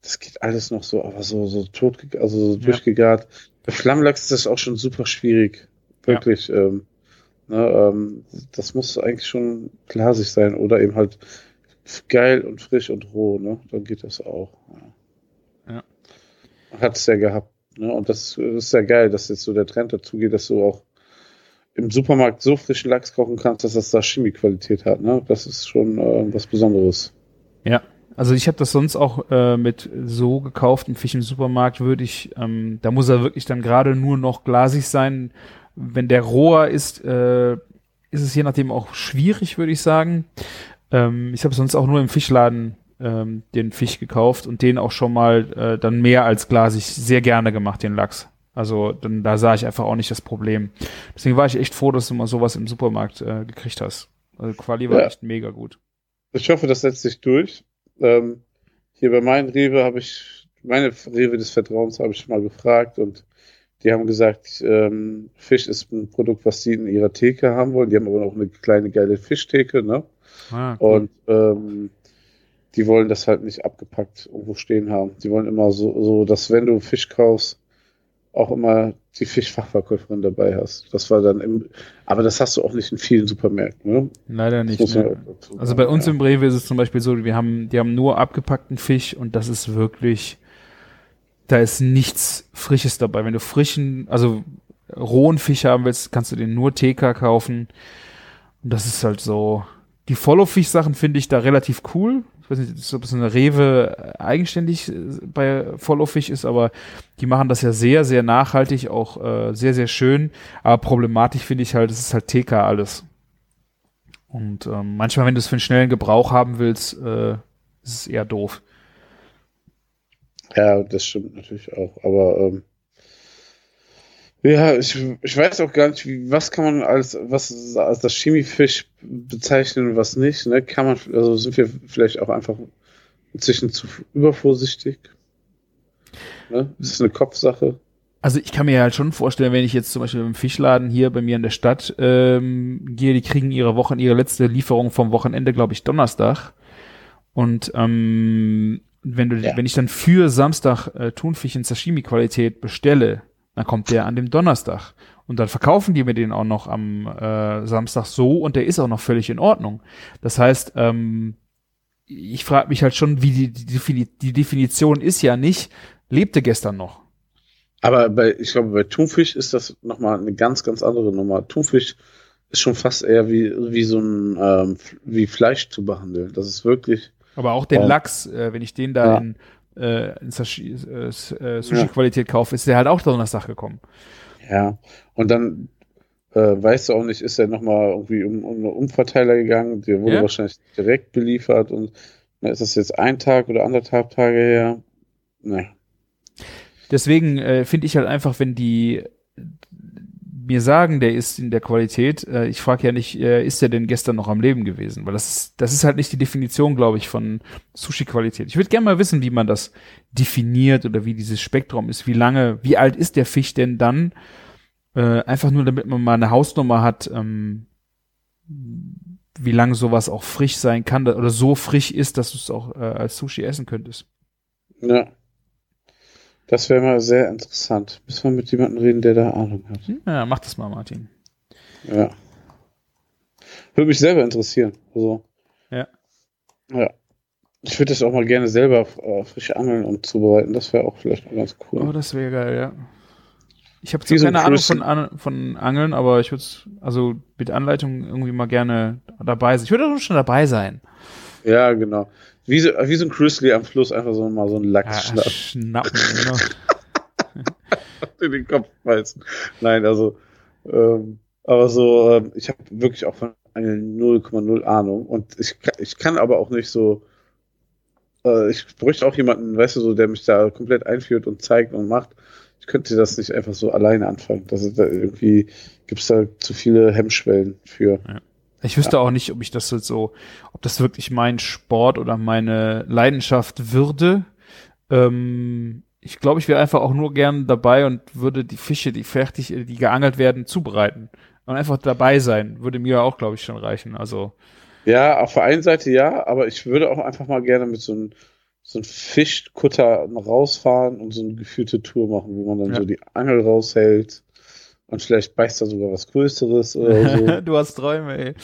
das geht alles noch so, aber so, so tot, also so Ja. durchgegart. Bei Flammlachs ist das auch schon super schwierig. Wirklich. Ähm, ne, ähm, das muss eigentlich schon glasig sein oder eben halt geil und frisch und roh, ne? Dann geht das auch. Ja. Hat es ja gehabt. Ne? Und das ist ja geil, dass jetzt so der Trend dazu geht, dass du auch im Supermarkt so frischen Lachs kochen kannst, dass das Sashimi-Qualität hat. Ne? Das ist schon äh, was Besonderes. Ja, also ich habe das sonst auch äh, mit so gekauften Fisch im Supermarkt, würde ich, ähm, da muss er wirklich dann gerade nur noch glasig sein. Wenn der roher ist, äh, ist es je nachdem auch schwierig, würde ich sagen. Ähm, ich habe sonst auch nur im Fischladen ähm, den Fisch gekauft und den auch schon mal äh, dann mehr als glasig sehr gerne gemacht, den Lachs. Also dann, da sah ich einfach auch nicht das Problem. Deswegen war ich echt froh, dass du mal sowas im Supermarkt äh, gekriegt hast. Also Quali war Ja. echt mega gut. Ich hoffe, das setzt sich durch. Ähm, hier bei meinen Rewe habe ich, meine Rewe des Vertrauens habe ich mal gefragt und die haben gesagt, ähm, Fisch ist ein Produkt, was sie in ihrer Theke haben wollen. Die haben aber noch eine kleine geile Fischtheke, ne? Ah, cool. Und ähm, die wollen das halt nicht abgepackt irgendwo stehen haben. Die wollen immer so, so, dass wenn du Fisch kaufst, auch immer die Fischfachverkäuferin dabei hast. Das war dann im, aber das hast du auch nicht in vielen Supermärkten, ne? Leider nicht. Ne? Also bei uns ja. im Rewe ist es zum Beispiel so, wir haben, die haben nur abgepackten Fisch und das ist wirklich, da ist nichts Frisches dabei. Wenn du frischen, also rohen Fisch haben willst, kannst du den nur TK kaufen. Und das ist halt so. Die Follow-Fisch-Sachen finde ich da relativ cool. Ich weiß nicht, ob es eine Rewe eigenständig äh, bei Follow-Fisch ist, aber die machen das ja sehr, sehr nachhaltig, auch äh, sehr, sehr schön. Aber problematisch finde ich halt, es ist halt TK alles. Und ähm, manchmal, wenn du es für einen schnellen Gebrauch haben willst, äh, ist es eher doof. Ja, das stimmt natürlich auch. Aber ähm, Ja, ich, ich weiß auch gar nicht, wie, was kann man als, was als das Chemiefisch bezeichnen und was nicht. Ne? Kann man, also sind wir vielleicht auch einfach inzwischen zu übervorsichtig. Ne? Das ist eine Kopfsache. Also ich kann mir halt schon vorstellen, wenn ich jetzt zum Beispiel im Fischladen hier bei mir in der Stadt ähm, gehe, die kriegen ihre Wochen, ihre letzte Lieferung vom Wochenende, glaube ich, Donnerstag. Und ähm, wenn du, Ja. wenn ich dann für Samstag äh, Thunfisch in Sashimi-Qualität bestelle, dann kommt der an dem Donnerstag. Und dann verkaufen die mir den auch noch am äh, Samstag so und der ist auch noch völlig in Ordnung. Das heißt, ähm, ich frage mich halt schon, wie die, die, die Definition ist ja nicht, lebte gestern noch. Aber bei, ich glaube, bei Thunfisch ist das nochmal eine ganz, ganz andere Nummer. Thunfisch ist schon fast eher wie, wie so ein, ähm, wie Fleisch zu behandeln. Das ist wirklich, Aber auch den Ja. Lachs, äh, wenn ich den da Ja. in, äh, äh, äh, Sushi-Qualität kaufe, ist der halt auch Donnerstag gekommen. ja. Und dann äh, weißt du auch nicht, ist er nochmal irgendwie um, um einen Umverteiler gegangen, der wurde Ja. wahrscheinlich direkt beliefert und na, ist das jetzt ein Tag oder anderthalb Tage her? Ne. Deswegen äh, finde ich halt einfach, wenn die mir sagen, der ist in der Qualität, äh, ich frage ja nicht, äh, ist der denn gestern noch am Leben gewesen? Weil das ist, das ist halt nicht die Definition, glaube ich, von Sushi-Qualität. Ich würde gerne mal wissen, wie man das definiert oder wie dieses Spektrum ist, wie lange, wie alt ist der Fisch denn dann? Äh, einfach nur, damit man mal eine Hausnummer hat, ähm, wie lange sowas auch frisch sein kann oder so frisch ist, dass du es auch äh, als Sushi essen könntest. Ja. Das wäre mal sehr interessant. Müssen wir mit jemandem reden, der da Ahnung hat. Ja, mach das mal, Martin. Ja. Würde mich selber interessieren. Also. Ja. Ja. Ich würde das auch mal gerne selber äh, frisch angeln und zubereiten. Das wäre auch vielleicht mal ganz Oh, cool. das wäre geil, ja. Ich habe zwar keine Ahnung von, An von Angeln, aber ich würde also mit Anleitung irgendwie mal gerne dabei sein. Ich würde auch schon dabei sein. Ja, genau. Wie so, wie so ein Grizzly am Fluss einfach so mal so einen Lachs Ja, schnappen, schnappen. genau. [LAUGHS] in den Kopf beißen. Nein, also, ähm, aber so, ähm, ich habe wirklich auch von Angeln 0,0 Ahnung und ich, ich kann aber auch nicht so, äh, ich bräuchte auch jemanden, weißt du, so, der mich da komplett einführt und zeigt und macht. Ich könnte das nicht einfach so alleine anfangen. Das ist da irgendwie, gibt's da zu viele Hemmschwellen für. Ich wüsste auch nicht, ob ich das so, ob das wirklich mein Sport oder meine Leidenschaft würde. Ähm, ich glaube, ich wäre einfach auch nur gern dabei und würde die Fische, die fertig, die geangelt werden, zubereiten. Und einfach dabei sein, würde mir auch, glaube ich, schon reichen. Also, Ja, auf der einen Seite ja, aber ich würde auch einfach mal gerne mit so einem so einem Fischkutter rausfahren und so eine geführte Tour machen, wo man dann Ja. so die Angel raushält und vielleicht beißt da sogar was Größeres oder [LAUGHS] so. du hast Träume, ey.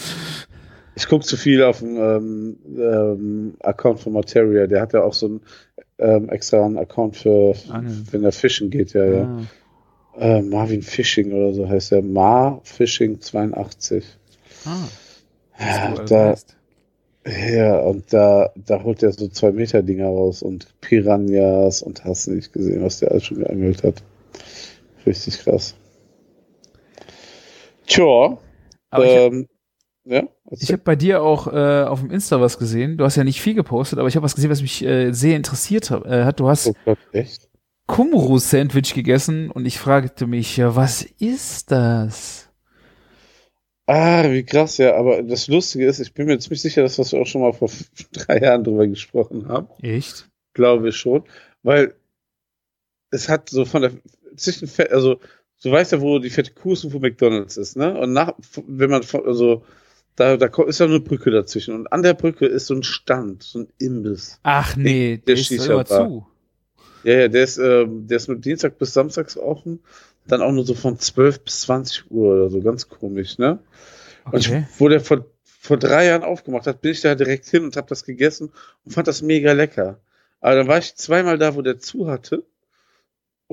ich gucke zu viel auf dem ähm, ähm, Account von Materia. Der hat ja auch so einen ähm, extra Account für, Angeln. wenn er fischen geht, ja, ja. Ah. Äh, Marvin Fishing oder so heißt er. Mar Fishing 82. Ah, Ja, da. Ja, und da, da holt er so zwei Meter Dinger raus und Piranhas und hast nicht gesehen, was der alles schon geangelt hat. Richtig krass. Tja, Aber ich, ähm, ja, ich habe bei dir auch äh, auf dem Insta was gesehen. Du hast ja nicht viel gepostet, aber ich habe was gesehen, was mich äh, sehr interessiert hat. Äh, hat. Du hast oh Gott, echt? Kumru-Sandwich gegessen und ich fragte mich, ja, was ist das? Ah, wie krass, ja, aber das Lustige ist, ich bin mir ziemlich sicher, dass wir auch schon mal vor [LAUGHS] drei Jahren drüber gesprochen haben. Echt? Glaube ich schon, weil es hat so von der zwischen also du weißt ja, wo die fette Kuh ist und wo McDonalds ist, ne? Und nach, wenn man also da, da ist ja eine Brücke dazwischen und an der Brücke ist so ein Stand, so ein Imbiss. Ach nee, Der der ist immer zu. Ja, ja, der ist, ähm, der ist nur Dienstag bis Samstags offen, dann auch nur so von 12 bis 20 Uhr oder so, ganz komisch, ne? Und Okay. ich, wo der vor, vor drei Jahren aufgemacht hat, bin ich da direkt hin und habe das gegessen und fand das mega lecker. Aber dann war ich zweimal da, wo der zu hatte.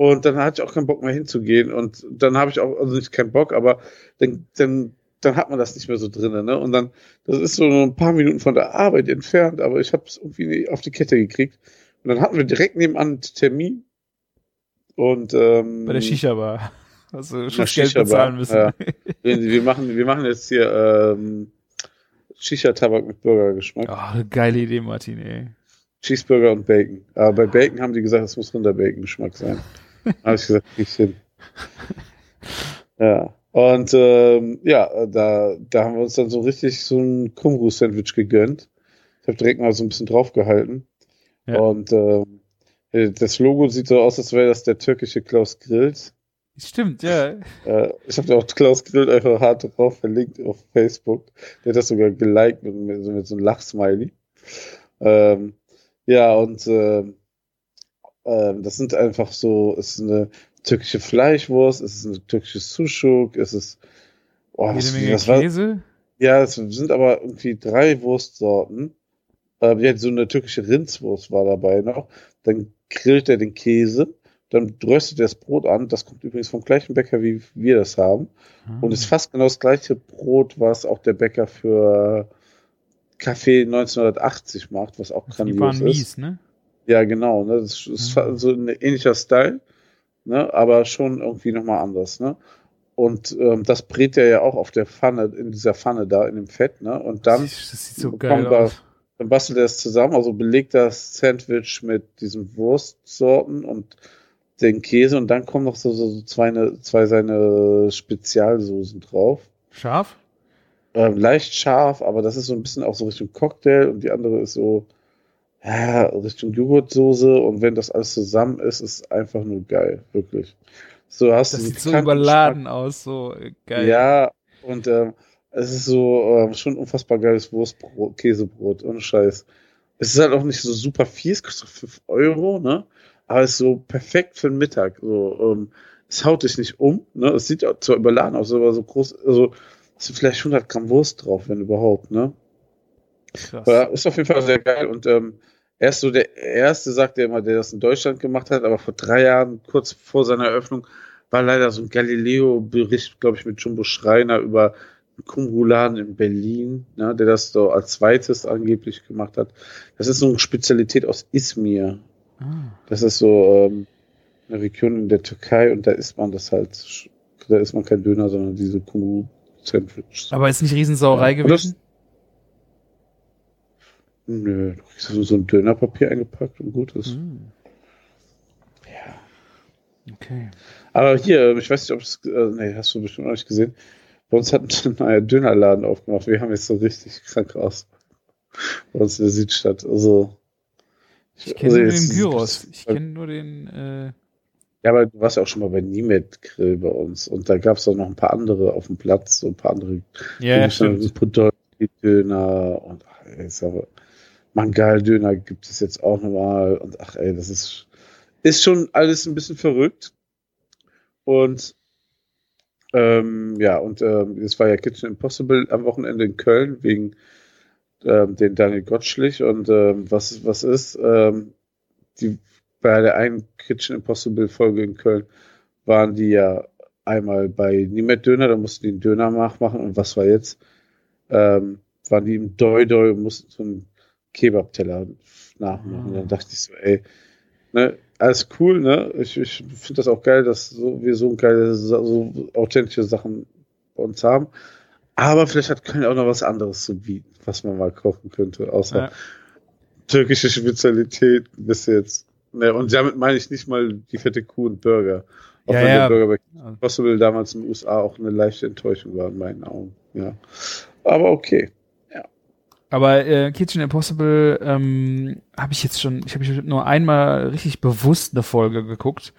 Und dann hatte ich auch keinen Bock mehr hinzugehen. Und dann habe ich auch, also nicht keinen Bock, aber dann, dann, dann hat man das nicht mehr so drinnen. Ne? Und dann, das ist so nur ein paar Minuten von der Arbeit entfernt, aber ich habe es irgendwie auf die Kette gekriegt. Und dann hatten wir direkt nebenan einen Termin. Und ähm, Bei der Shisha-Bar. Also [LAUGHS] schon Geld bezahlen müssen. ja. [LAUGHS] wir, wir, machen, wir machen jetzt hier ähm, Shisha-Tabak mit Burgergeschmack. Oh, geile Idee, Martin, ey. Cheeseburger und Bacon. Aber bei Bacon haben die gesagt, es muss Rinderbacon-Geschmack sein. [LAUGHS] Habe ich gesagt, ich hin. Ja. Und ähm, ja, da, da haben wir uns dann so richtig so ein Kumru-Sandwich gegönnt. Ich habe direkt mal so ein bisschen draufgehalten. Ja. Und ähm, das Logo sieht so aus, als wäre das der türkische Klaus Grills. Stimmt, ja. Äh, ich habe da auch Klaus Grill einfach hart drauf verlinkt auf Facebook. Der hat das sogar geliked mit, mit, so- mit so einem Lachsmiley. Ähm, ja, und ähm, ähm, das sind einfach so, es ist eine türkische Fleischwurst, es ist ein türkisches Sushuk, es ist oh, Jede was, Menge was war, Käse. ja, es sind aber irgendwie drei Wurstsorten. Ähm, ja, so eine türkische Rindswurst war dabei noch. Dann grillt er den Käse, dann röstet er das Brot an. Das kommt übrigens vom gleichen Bäcker, wie wir das haben. Und ist fast genau das gleiche Brot, was auch der Bäcker für Kaffee 1980 macht, was auch die grandios ist. mies, ne? Ja, genau. Ne? Das ist Mhm. so ein ähnlicher Style, ne? aber schon irgendwie nochmal anders. Ne? Und ähm, das brät er ja auch auf der Pfanne, in dieser Pfanne da, in dem Fett. Ne? Und dann, so aus. dann bastelt er es zusammen, also belegt das Sandwich mit diesen Wurstsorten und den Käse und dann kommen noch so, so, so zwei, ne- zwei seine Spezialsoßen drauf. Scharf? Ähm, leicht scharf, aber das ist so ein bisschen auch so Richtung Cocktail und die andere ist so ja, Richtung Joghurtsoße und wenn das alles zusammen ist, ist einfach nur geil, wirklich. So hast Das du sieht so überladen aus, so äh, Geschmack. geil. Ja, und ähm, es ist so ähm, schon unfassbar geiles Wurstbrot, Käsebrot, ohne Scheiß. Es ist halt auch nicht so super viel, es kostet 5 Euro, ne? Aber es ist so perfekt für den Mittag. So, ähm, es haut dich nicht um, ne? Es sieht zwar überladen aus, aber so groß, also es sind vielleicht 100 Gramm Wurst drauf, wenn überhaupt, ne? Krass. Aber ist auf jeden Fall sehr geil und ähm, er ist so der erste, sagt er immer, der das in Deutschland gemacht hat, aber vor drei Jahren, kurz vor seiner Eröffnung, war leider so ein Galileo-Bericht, glaube ich, mit Jumbo Schreiner über einen Kumruladen in Berlin, ne, der das so als zweites angeblich gemacht hat. Das ist so eine Spezialität aus Izmir. Ah. Das ist so ähm, eine Region in der Türkei und da isst man das halt, da isst man kein Döner, sondern diese Kumru-Sandwiches. Aber ist nicht Riesensauerei Ja, gewesen? Nö, du kriegst so so ein Dönerpapier eingepackt und gut ist. Hm. Ja. Okay. Aber hier, ich weiß nicht, ob es, äh, nee, hast du bestimmt noch nicht gesehen. Bei uns hat ein neuer Dönerladen aufgemacht. Wir haben jetzt so richtig krank aus. Bei uns in der Südstadt. Also. Ich kenne nur jetzt- den Gyros. Ich kenne nur den. Äh, Ja, aber du warst ja auch schon mal bei Niemet Grill bei uns. Und da gab es auch noch ein paar andere auf dem Platz, so ein paar andere ja, Döner, stimmt. Podolski-Döner und ach, ist aber Mangal-Döner gibt es jetzt auch nochmal und ach ey, das ist, ist schon alles ein bisschen verrückt. Und ähm, ja, und ähm, es war ja Kitchen Impossible am Wochenende in Köln wegen ähm, den Daniel Gottschlich und ähm, was, was ist, ähm, die bei der einen Kitchen Impossible Folge in Köln waren die ja einmal bei Niemet Döner, da mussten die einen Döner nachmachen und was war jetzt? Ähm, waren die im Doi Doi und mussten so einen Kebab-Teller nachmachen. Ah. Dann dachte ich so, ey, ne, alles cool, ne? Ich, ich finde das auch geil, dass so, wir so geile, so authentische Sachen bei uns haben. Aber vielleicht hat Köln auch noch was anderes zu bieten, was man mal kochen könnte, außer Ja. türkische Spezialität bis jetzt. Ne, und damit meine ich nicht mal die fette Kuh und Burger. Auch Ja, wenn ja. der Burger bei Possible damals in den USA auch eine leichte Enttäuschung war in meinen Augen. Ja. Aber okay. Aber äh, Kitchen Impossible ähm, habe ich jetzt schon, ich habe nur einmal richtig bewusst eine Folge geguckt.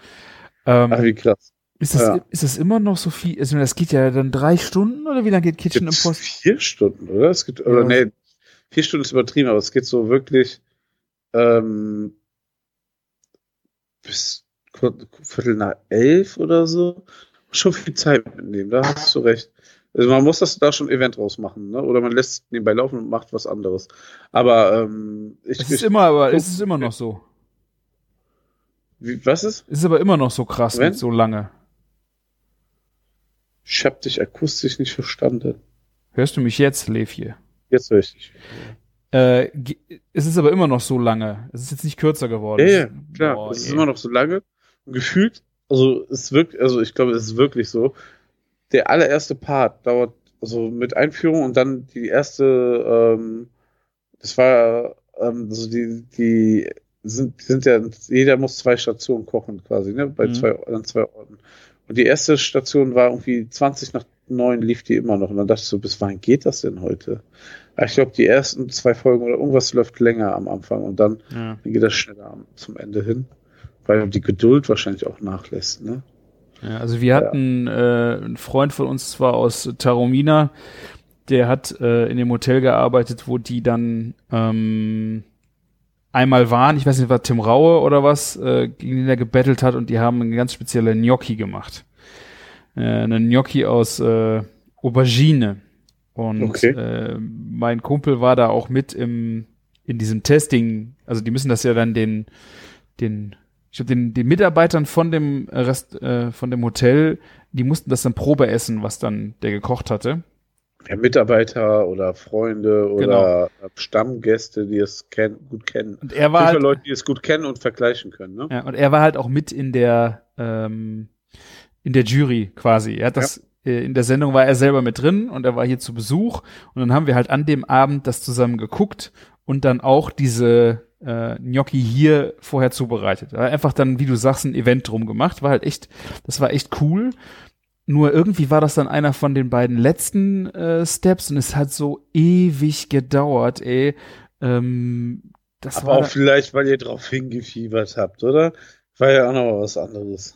Ähm, Ach, wie krass. ist, das, ja. ist das immer noch so viel? Also das geht ja dann drei Stunden oder wie lange geht Kitchen Gibt's Impossible? vier Stunden, oder? Es gibt, oder Ja. nee, vier Stunden ist übertrieben, aber es geht so wirklich ähm, bis Viertel Viertel nach elf oder so. Schon viel Zeit mitnehmen, da hast du recht. Also man muss das da schon Event draus machen, ne? Oder man lässt es nebenbei laufen und macht was anderes. Aber ähm, ich, Es ist ich immer, aber es ist immer noch so. wie, was ist? Es ist aber immer noch so krass mit so lange. Ich hab dich akustisch nicht verstanden. Hörst du mich jetzt, Levje? Jetzt höre ich dich. Äh, es ist aber immer noch so lange. Es ist jetzt nicht kürzer geworden. Ja, Es ja, ist- klar. Boah, es ist ey. immer noch so lange. Und gefühlt, also es wirkt, also ich glaube, es ist wirklich so. Der allererste Part dauert, also mit Einführung und dann die erste, ähm, das war, ähm, also die, die sind, sind ja, jeder muss zwei Stationen kochen quasi, ne? Bei Mhm. zwei, an zwei Orten. Und die erste Station war irgendwie 20 nach 9 lief die immer noch. Und dann dachte ich so, bis wann geht das denn heute? Aber ich glaube, die ersten zwei Folgen oder irgendwas läuft länger am Anfang und dann, Ja. dann geht das schneller am- zum Ende hin. Weil die Geduld wahrscheinlich auch nachlässt, ne? Ja, also wir hatten äh, einen Freund von uns zwar aus Taromina, der hat äh, in dem Hotel gearbeitet, wo die dann ähm, einmal waren, ich weiß nicht, war Tim Raue oder was, äh, gegen den er gebettelt hat und die haben eine ganz spezielle Gnocchi gemacht. Äh, eine Gnocchi aus äh, Aubergine. Und Okay. äh, mein Kumpel war da auch mit im in diesem Testing, also die müssen das ja dann den den ich glaube, den, den Mitarbeitern von dem Rest, äh, von dem Hotel, die mussten das dann Probe essen, was dann der gekocht hatte. Ja, Mitarbeiter oder Freunde oder Stammgäste, die es kenn gut kennen. Und er war halt, Leute, die es gut kennen und vergleichen können, ne? ja, und er war halt auch mit in der ähm, in der Jury quasi. Er hat das äh, in der Sendung war er selber mit drin und er war hier zu Besuch und dann haben wir halt an dem Abend das zusammen geguckt und dann auch diese äh, Gnocchi hier vorher zubereitet. Einfach dann, wie du sagst, ein Event drum gemacht. War halt echt, das war echt cool. Nur irgendwie war das dann einer von den beiden letzten äh, Steps und es hat so ewig gedauert, ey. Ähm, das Aber war auch vielleicht, weil ihr drauf hingefiebert habt, oder? War ja auch noch was anderes.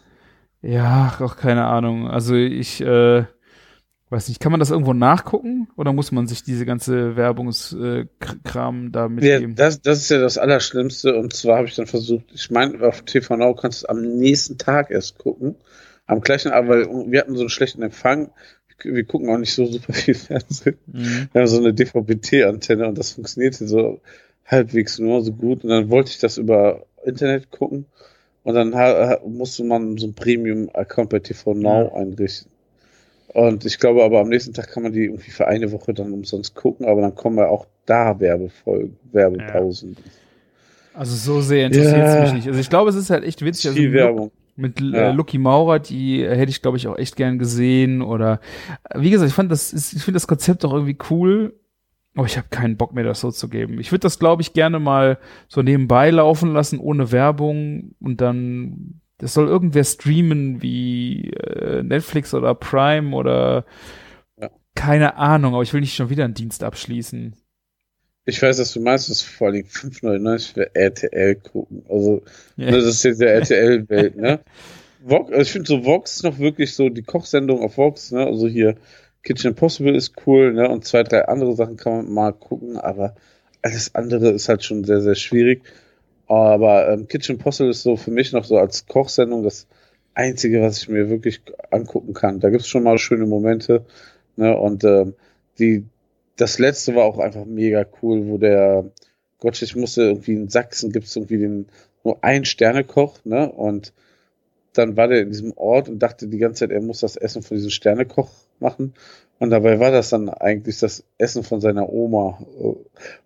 Ja, auch keine Ahnung. Also ich äh, weiß nicht, kann man das irgendwo nachgucken oder muss man sich diese ganze Werbungskram da Ja, mitgeben? das, das ist ja das Allerschlimmste. Und zwar habe ich dann versucht, ich meine, auf TV Now kannst du es am nächsten Tag erst gucken. Am gleichen Abend, weil wir hatten so einen schlechten Empfang. Wir gucken auch nicht so super viel Fernsehen. Mhm. Wir haben so eine DVB-T-Antenne und das funktionierte so halbwegs nur so gut. Und dann wollte ich das über Internet gucken. Und dann musste man so ein Premium-Account bei TV Now Ja. einrichten. Und ich glaube aber am nächsten Tag kann man die irgendwie für eine Woche dann umsonst gucken, aber dann kommen ja auch da Werbefolgen, Werbepausen. Also so sehr interessiert es Ja. mich nicht. Also ich glaube, es ist halt echt witzig. Also Viel Lu- Werbung. Mit Ja. äh, Lucky Maurer, die äh, hätte ich, glaube ich, auch echt gern gesehen. Oder äh, wie gesagt, ich fand das, ich finde das Konzept auch irgendwie cool. Aber ich habe keinen Bock mehr, das so zu geben. Ich würde das, glaube ich, gerne mal so nebenbei laufen lassen, ohne Werbung. Und dann, das soll irgendwer streamen wie äh, Netflix oder Prime oder Ja. keine Ahnung. Aber ich will nicht schon wieder einen Dienst abschließen. Ich weiß, was du meinst, das ist vor allem 5,99 für RTL gucken. Also, Ja. ne, das ist jetzt der RTL-Welt, ne? [LAUGHS] Vox, also ich finde so Vox noch wirklich so die Kochsendung auf Vox, ne? Also hier Kitchen Impossible ist cool, ne? Und zwei, drei andere Sachen kann man mal gucken, aber alles andere ist halt schon sehr, sehr schwierig. Aber ähm, Kitchen Impossible ist so für mich noch so als Kochsendung das Einzige, was ich mir wirklich angucken kann. Da gibt's schon mal schöne Momente, ne? Und ähm, die, das letzte war auch einfach mega cool, wo der Gott, ich musste irgendwie in Sachsen gibt's irgendwie den nur einen Sternekoch, ne? Und dann war der in diesem Ort und dachte die ganze Zeit, er muss das Essen von diesem Sternekoch machen. Und dabei war das dann eigentlich das Essen von seiner Oma.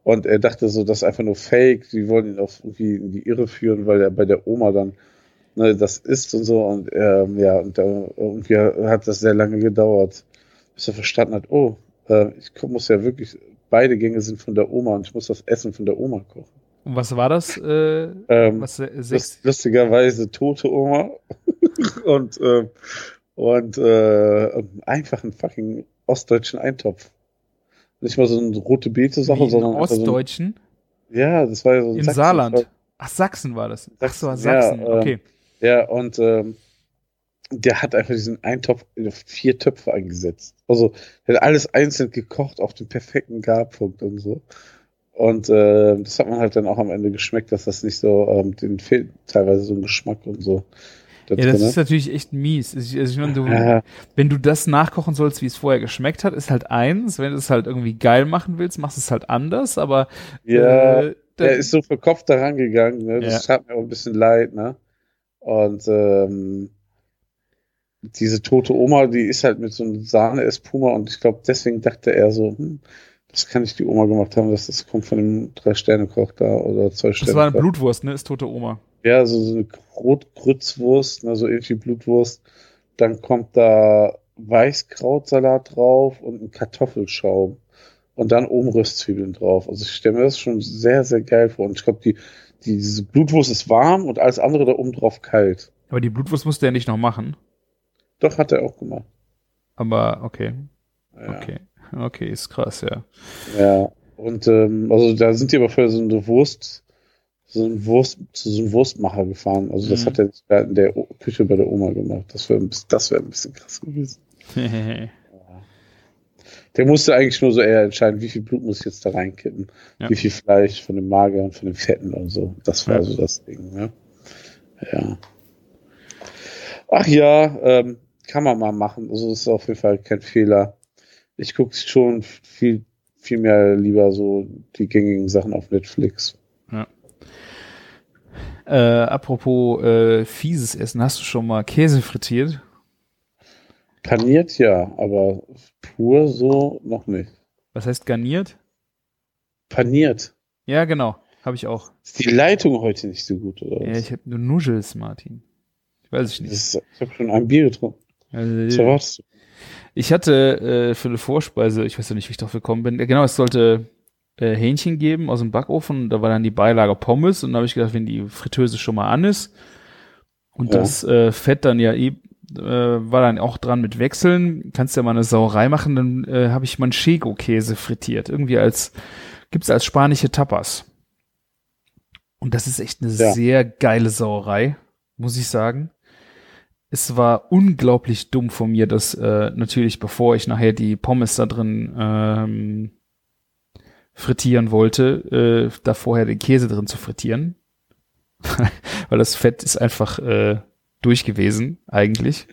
Und er dachte so, das ist einfach nur Fake. Die wollen ihn auch irgendwie in die Irre führen, weil er bei der Oma dann ne, das isst und so. Und ähm, ja, und da, irgendwie hat das sehr lange gedauert, bis er verstanden hat, oh, äh, ich muss ja wirklich, beide Gänge sind von der Oma und ich muss das Essen von der Oma kochen. Und was war das? Äh, Ähm, was, äh, Lust, lustigerweise tote Oma [LAUGHS] und äh, und äh, einfach einen fucking ostdeutschen Eintopf. Nicht mal so eine rote Beete Sache, Wie in sondern einfach so ein, Ostdeutschen? ja, das war ja so ein In Sachsen- Saarland. Ach, Sachsen war das. Ach so, Sachsen, ja, Sachsen. ähm, okay. Ja, und ähm, der hat einfach diesen Eintopf in vier Töpfe eingesetzt. Also der hat alles einzeln gekocht auf dem perfekten Garpunkt und so. Und äh, das hat man halt dann auch am Ende geschmeckt, dass das nicht so, ähm, den fehlt teilweise so ein Geschmack und so. Da Ja, das drinne. ist natürlich echt mies. Also, ich meine, du, ja, wenn du das nachkochen sollst, wie es vorher geschmeckt hat, ist halt eins. Wenn du es halt irgendwie geil machen willst, machst du es halt anders. Aber ja, äh, dann- er ist so verkopft da rangegangen, ne? Das tat mir auch ein bisschen leid, ne? Und ähm, diese tote Oma, die ist halt mit so einem Sahne-Espuma und ich glaube, deswegen dachte er so, hm, das kann nicht die Oma gemacht haben, dass das kommt von dem Drei-Sterne-Koch da oder zwei das Sterne. war eine Blutwurst, ne? Ist tote Oma. Ja, so, so eine Rotgrützwurst, ne, so irgendwie Blutwurst. Dann kommt da Weißkrautsalat drauf und ein Kartoffelschaum. Und dann oben Röstzwiebeln drauf. Also ich stelle mir das schon sehr, sehr geil vor. Und ich glaube, die, die, diese Blutwurst ist warm und alles andere da oben drauf kalt. Aber die Blutwurst musste er nicht noch machen. Doch, hat er auch gemacht. Aber okay, Ja. okay. Okay, ist krass, ja. Ja, und ähm, also da sind die aber für so eine Wurst, so ein Wurst, zu so einem Wurstmacher gefahren. Also das Mhm. hat er in der Küche bei der Oma gemacht. Das wäre das wäre ein bisschen krass gewesen. [LAUGHS] Der musste eigentlich nur so eher entscheiden, wie viel Blut muss ich jetzt da reinkippen, Ja. wie viel Fleisch von dem Mager und von dem Fetten und so. Das war Ja. so das Ding, ne? Ja. Ach ja, ähm, kann man mal machen. Also das ist auf jeden Fall kein Fehler. Ich gucke schon viel, viel mehr lieber so die gängigen Sachen auf Netflix. Äh, apropos äh, fieses Essen, hast du schon mal Käse frittiert? Paniert ja, aber pur so noch nicht. Was heißt garniert? Paniert. Ja, genau. Habe ich auch. Ist die Leitung heute nicht so gut, oder? Ja, was? ich habe nur Nuschels, Martin. Weiß ich nicht. Ist, ich habe schon ein Bier getrunken. Was Also, erwartest du? ich hatte äh, für eine Vorspeise, ich weiß ja nicht, wie ich drauf gekommen bin, genau, es sollte äh, Hähnchen geben aus dem Backofen. Da war dann die Beilage Pommes und da habe ich gedacht, wenn die Fritteuse schon mal an ist und Ja. das äh, Fett dann ja eh äh, war dann auch dran mit Wechseln, kannst ja mal eine Sauerei machen, dann äh, habe ich Manchego-Käse frittiert. Irgendwie als, gibt's als spanische Tapas. Und das ist echt eine Ja. sehr geile Sauerei, muss ich sagen. Es war unglaublich dumm von mir, dass äh, natürlich, bevor ich nachher die Pommes da drin ähm, frittieren wollte, äh, da vorher den Käse drin zu frittieren. [LAUGHS] Weil das Fett ist einfach äh, durch gewesen, eigentlich.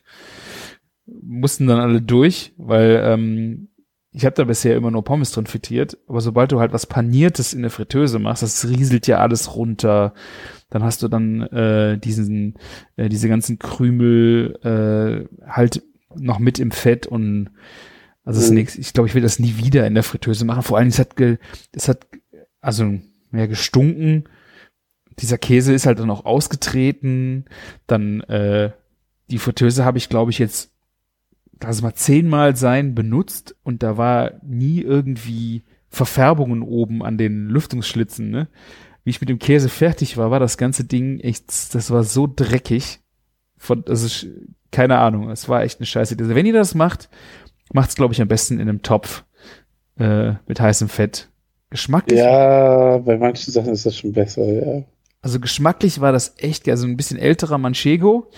Mussten dann alle durch, weil ähm, ich habe da bisher immer nur Pommes drin frittiert, aber sobald du halt was Paniertes in der Fritteuse machst, das rieselt ja alles runter. Dann hast du dann äh, diesen, äh, diese ganzen Krümel äh, halt noch mit im Fett und also Mhm. nix. Ich glaube, ich will das nie wieder in der Fritteuse machen. Vor allem, es hat, ge, es hat also mehr gestunken. Dieser Käse ist halt dann auch ausgetreten. Dann äh, die Fritteuse habe ich, glaube ich, jetzt lass es mal zehnmal sein benutzt und da war nie irgendwie Verfärbungen oben an den Lüftungsschlitzen, ne? Wie ich mit dem Käse fertig war, war das ganze Ding echt, das war so dreckig. Von, das ist, keine Ahnung, es war echt eine scheiße. Also wenn ihr das macht, macht's, glaube ich, am besten in einem Topf äh, mit heißem Fett. Geschmacklich, Ja, bei manchen Sachen ist das schon besser, ja. also geschmacklich war das echt, geil. also ein bisschen älterer Manchego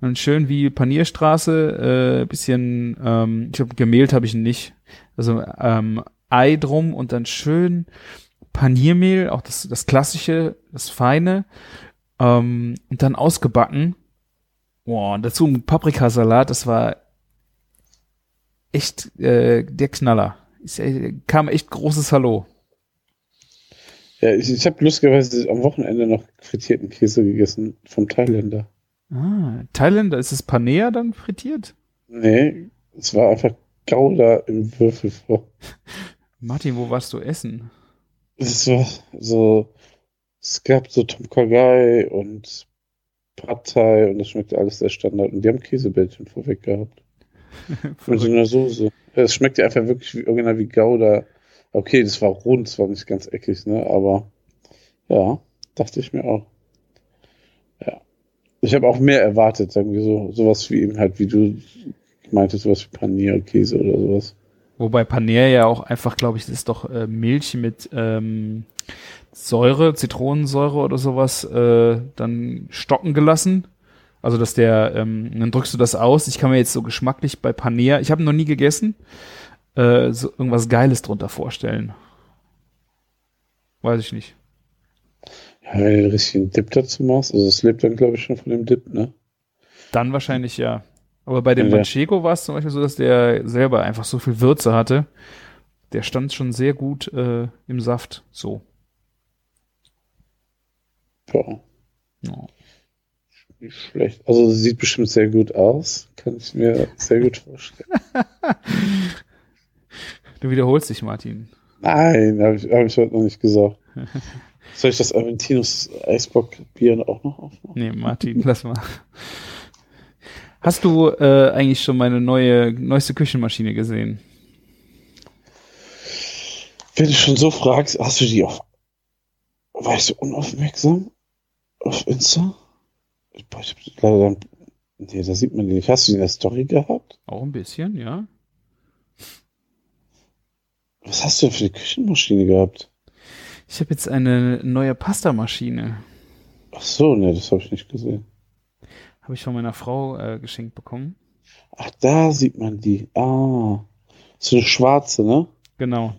und schön wie Panierstraße, äh, bisschen, ähm, ich glaube, gemehlt habe ich ihn nicht. Also ähm, Ei drum und dann schön Paniermehl, auch das, das klassische, das feine, ähm, und dann ausgebacken. Boah, und dazu ein Paprikasalat, das war echt äh, der Knaller. Ist, äh, kam echt großes Hallo. Ja, ich, ich habe lustigerweise am Wochenende noch frittierten Käse gegessen vom Thailänder. Ah, Thailänder, ist es Panea dann frittiert? Nee, es war einfach Gouda im Würfelform. [LAUGHS] Martin, wo warst du essen? Es war so, es gab so Tom Kha Gai und Pad Thai und das schmeckte alles sehr Standard. Und die haben Käsebällchen vorweg gehabt. [LAUGHS] Mit so einer Soße. Ja, Es schmeckte einfach wirklich wie, original wie Gouda. Okay, das war rund, es war nicht ganz eckig, ne? Aber ja, dachte ich mir auch. Ja. Ich habe auch mehr erwartet, sagen wir so. Sowas wie eben halt, wie du meintest, sowas wie Panier, Käse oder sowas. Wobei Panea ja auch einfach, glaube ich, das ist doch äh, Milch mit ähm, Säure, Zitronensäure oder sowas, äh, dann stocken gelassen. Also dass der, ähm, dann drückst du das aus. Ich kann mir jetzt so geschmacklich bei Panea, ich habe noch nie gegessen, äh, so irgendwas Geiles drunter vorstellen. Weiß ich nicht. Ja, wenn du den richtigen Dip dazu machst, also es lebt dann, glaube ich, schon von dem Dip, ne? Dann wahrscheinlich ja. Aber bei dem Ja. Manchego war es zum Beispiel so, dass der selber einfach so viel Würze hatte. Der stand schon sehr gut äh, im Saft. So. Ja, Ja. Nicht schlecht. Also sieht bestimmt sehr gut aus. Kann ich mir sehr gut vorstellen. [LAUGHS] Du wiederholst dich, Martin. Nein, habe ich, hab ich heute noch nicht gesagt. [LAUGHS] Soll ich das Aventinus Eisbock-Bier auch noch aufmachen? Nee, Martin, [LAUGHS] lass mal. Hast du äh, eigentlich schon meine neue neueste Küchenmaschine gesehen? Wenn du schon so fragst, hast du die auf. Ich so unaufmerksam? Auf Insta? Ich hab leider dann Nee, da sieht man den nicht. Hast du ihn in der Story gehabt? Auch ein bisschen, ja. Was hast du denn für eine Küchenmaschine gehabt? Ich habe jetzt eine neue Pastamaschine. Ach so, ne, das habe ich nicht gesehen. Habe ich von meiner Frau äh, geschenkt bekommen. Ach, da sieht man die. Ah. So eine schwarze, ne? Genau.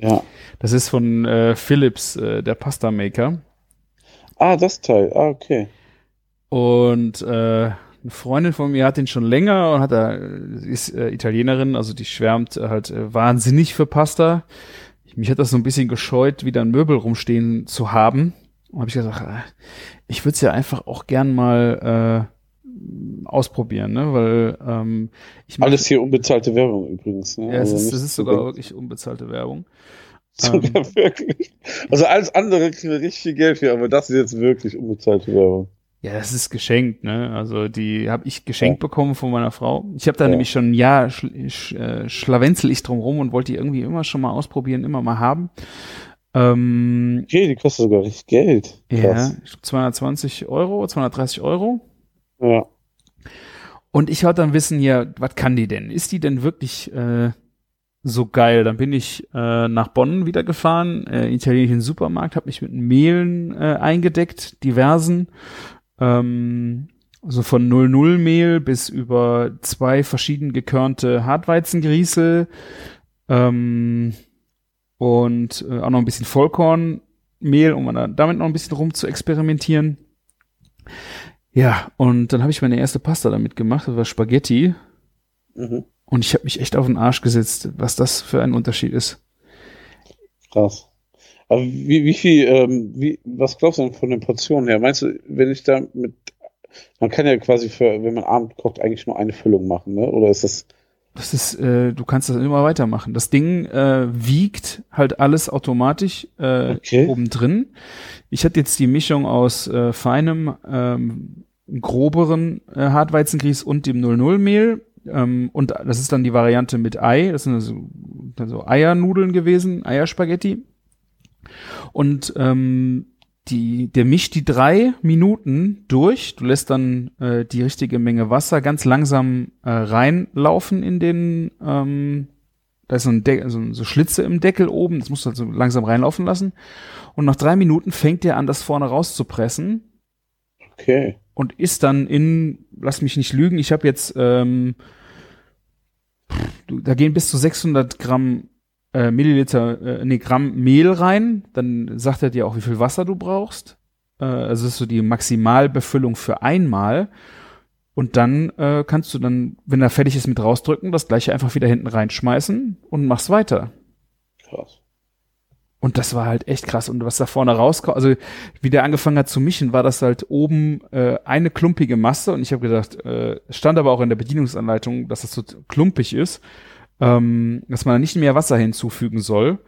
Ja. Das ist von äh, Philips, äh, der Pasta Maker. Ah, das Teil. Ah, okay. Und äh, eine Freundin von mir hat den schon länger und hat da, sie ist äh, Italienerin, also die schwärmt halt äh, wahnsinnig für Pasta. Mich hat das so ein bisschen gescheut, wieder ein Möbel rumstehen zu haben. Und habe ich gesagt, äh, ich würde es ja einfach auch gern mal äh, ausprobieren, ne? Weil ähm, ich Alles hier unbezahlte Werbung übrigens. Ne? Ja, es Also ist, nicht das ist so sogar denken. wirklich unbezahlte Werbung. Sogar wirklich. Also alles andere kriegen wir richtig viel Geld für, aber das ist jetzt wirklich unbezahlte Werbung. Ja, das ist geschenkt, ne? Also die habe ich geschenkt bekommen von meiner Frau. Ich habe da Ja. nämlich schon ein Jahr schl sch äh, schlawenzel ich drum rum und wollte die irgendwie immer schon mal ausprobieren, immer mal haben. Ähm, Okay, die kostet sogar richtig Geld. ja, Krass. glaub 220 Euro, 230 Euro. Ja. Und ich wollte dann wissen, ja, was kann die denn? Ist die denn wirklich äh, so geil? Dann bin ich äh, nach Bonn wieder gefahren, äh, italienischen Supermarkt, habe mich mit Mehlen äh, eingedeckt, diversen. Ähm, also von 00 Mehl bis über zwei verschieden gekörnte Hartweizengrießel ähm, und äh, auch noch ein bisschen Vollkornmehl, um damit noch ein bisschen rum zu experimentieren. Ja, und dann habe ich meine erste Pasta damit gemacht, das war Spaghetti. Mhm. Und ich habe mich echt auf den Arsch gesetzt, was das für ein Unterschied ist. Krass. Aber wie, wie viel, ähm, wie, was glaubst du denn von den Portionen her? Meinst du, wenn ich da mit, man kann ja quasi für, wenn man Abend kocht, eigentlich nur eine Füllung machen, ne? Oder ist das, Das ist, äh, du kannst das immer weitermachen. Das Ding äh, wiegt halt alles automatisch äh, Okay. oben drin. Ich hatte jetzt die Mischung aus äh, feinem, ähm, groberen äh, Hartweizengrieß und dem 00-Mehl. Ähm, und das ist dann die Variante mit Ei. Das sind also, also Eiernudeln gewesen, Eierspaghetti. Und ähm, die, der mischt die drei Minuten durch. Du lässt dann äh, die richtige Menge Wasser ganz langsam äh, reinlaufen in den, ähm, da ist so ein Deckel, so, so Schlitze im Deckel oben, das musst du halt so langsam reinlaufen lassen. Und nach drei Minuten fängt der an, das vorne rauszupressen okay. und ist dann in, lass mich nicht lügen, ich habe jetzt, ähm, da gehen bis zu 600 Gramm äh, Milliliter, äh, nee, Gramm Mehl rein, dann sagt er dir auch, wie viel Wasser du brauchst. Äh, also das ist so die Maximalbefüllung für einmal. Und dann äh, kannst du dann, wenn er fertig ist mit rausdrücken, das gleiche einfach wieder hinten reinschmeißen und machst weiter. Krass. Und das war halt echt krass. Und was da vorne rauskommt, also wie der angefangen hat zu mischen, war das halt oben äh, eine klumpige Masse. Und ich habe gedacht, äh, es stand aber auch in der Bedienungsanleitung, dass das so klumpig ist, ähm, dass man da nicht mehr Wasser hinzufügen soll.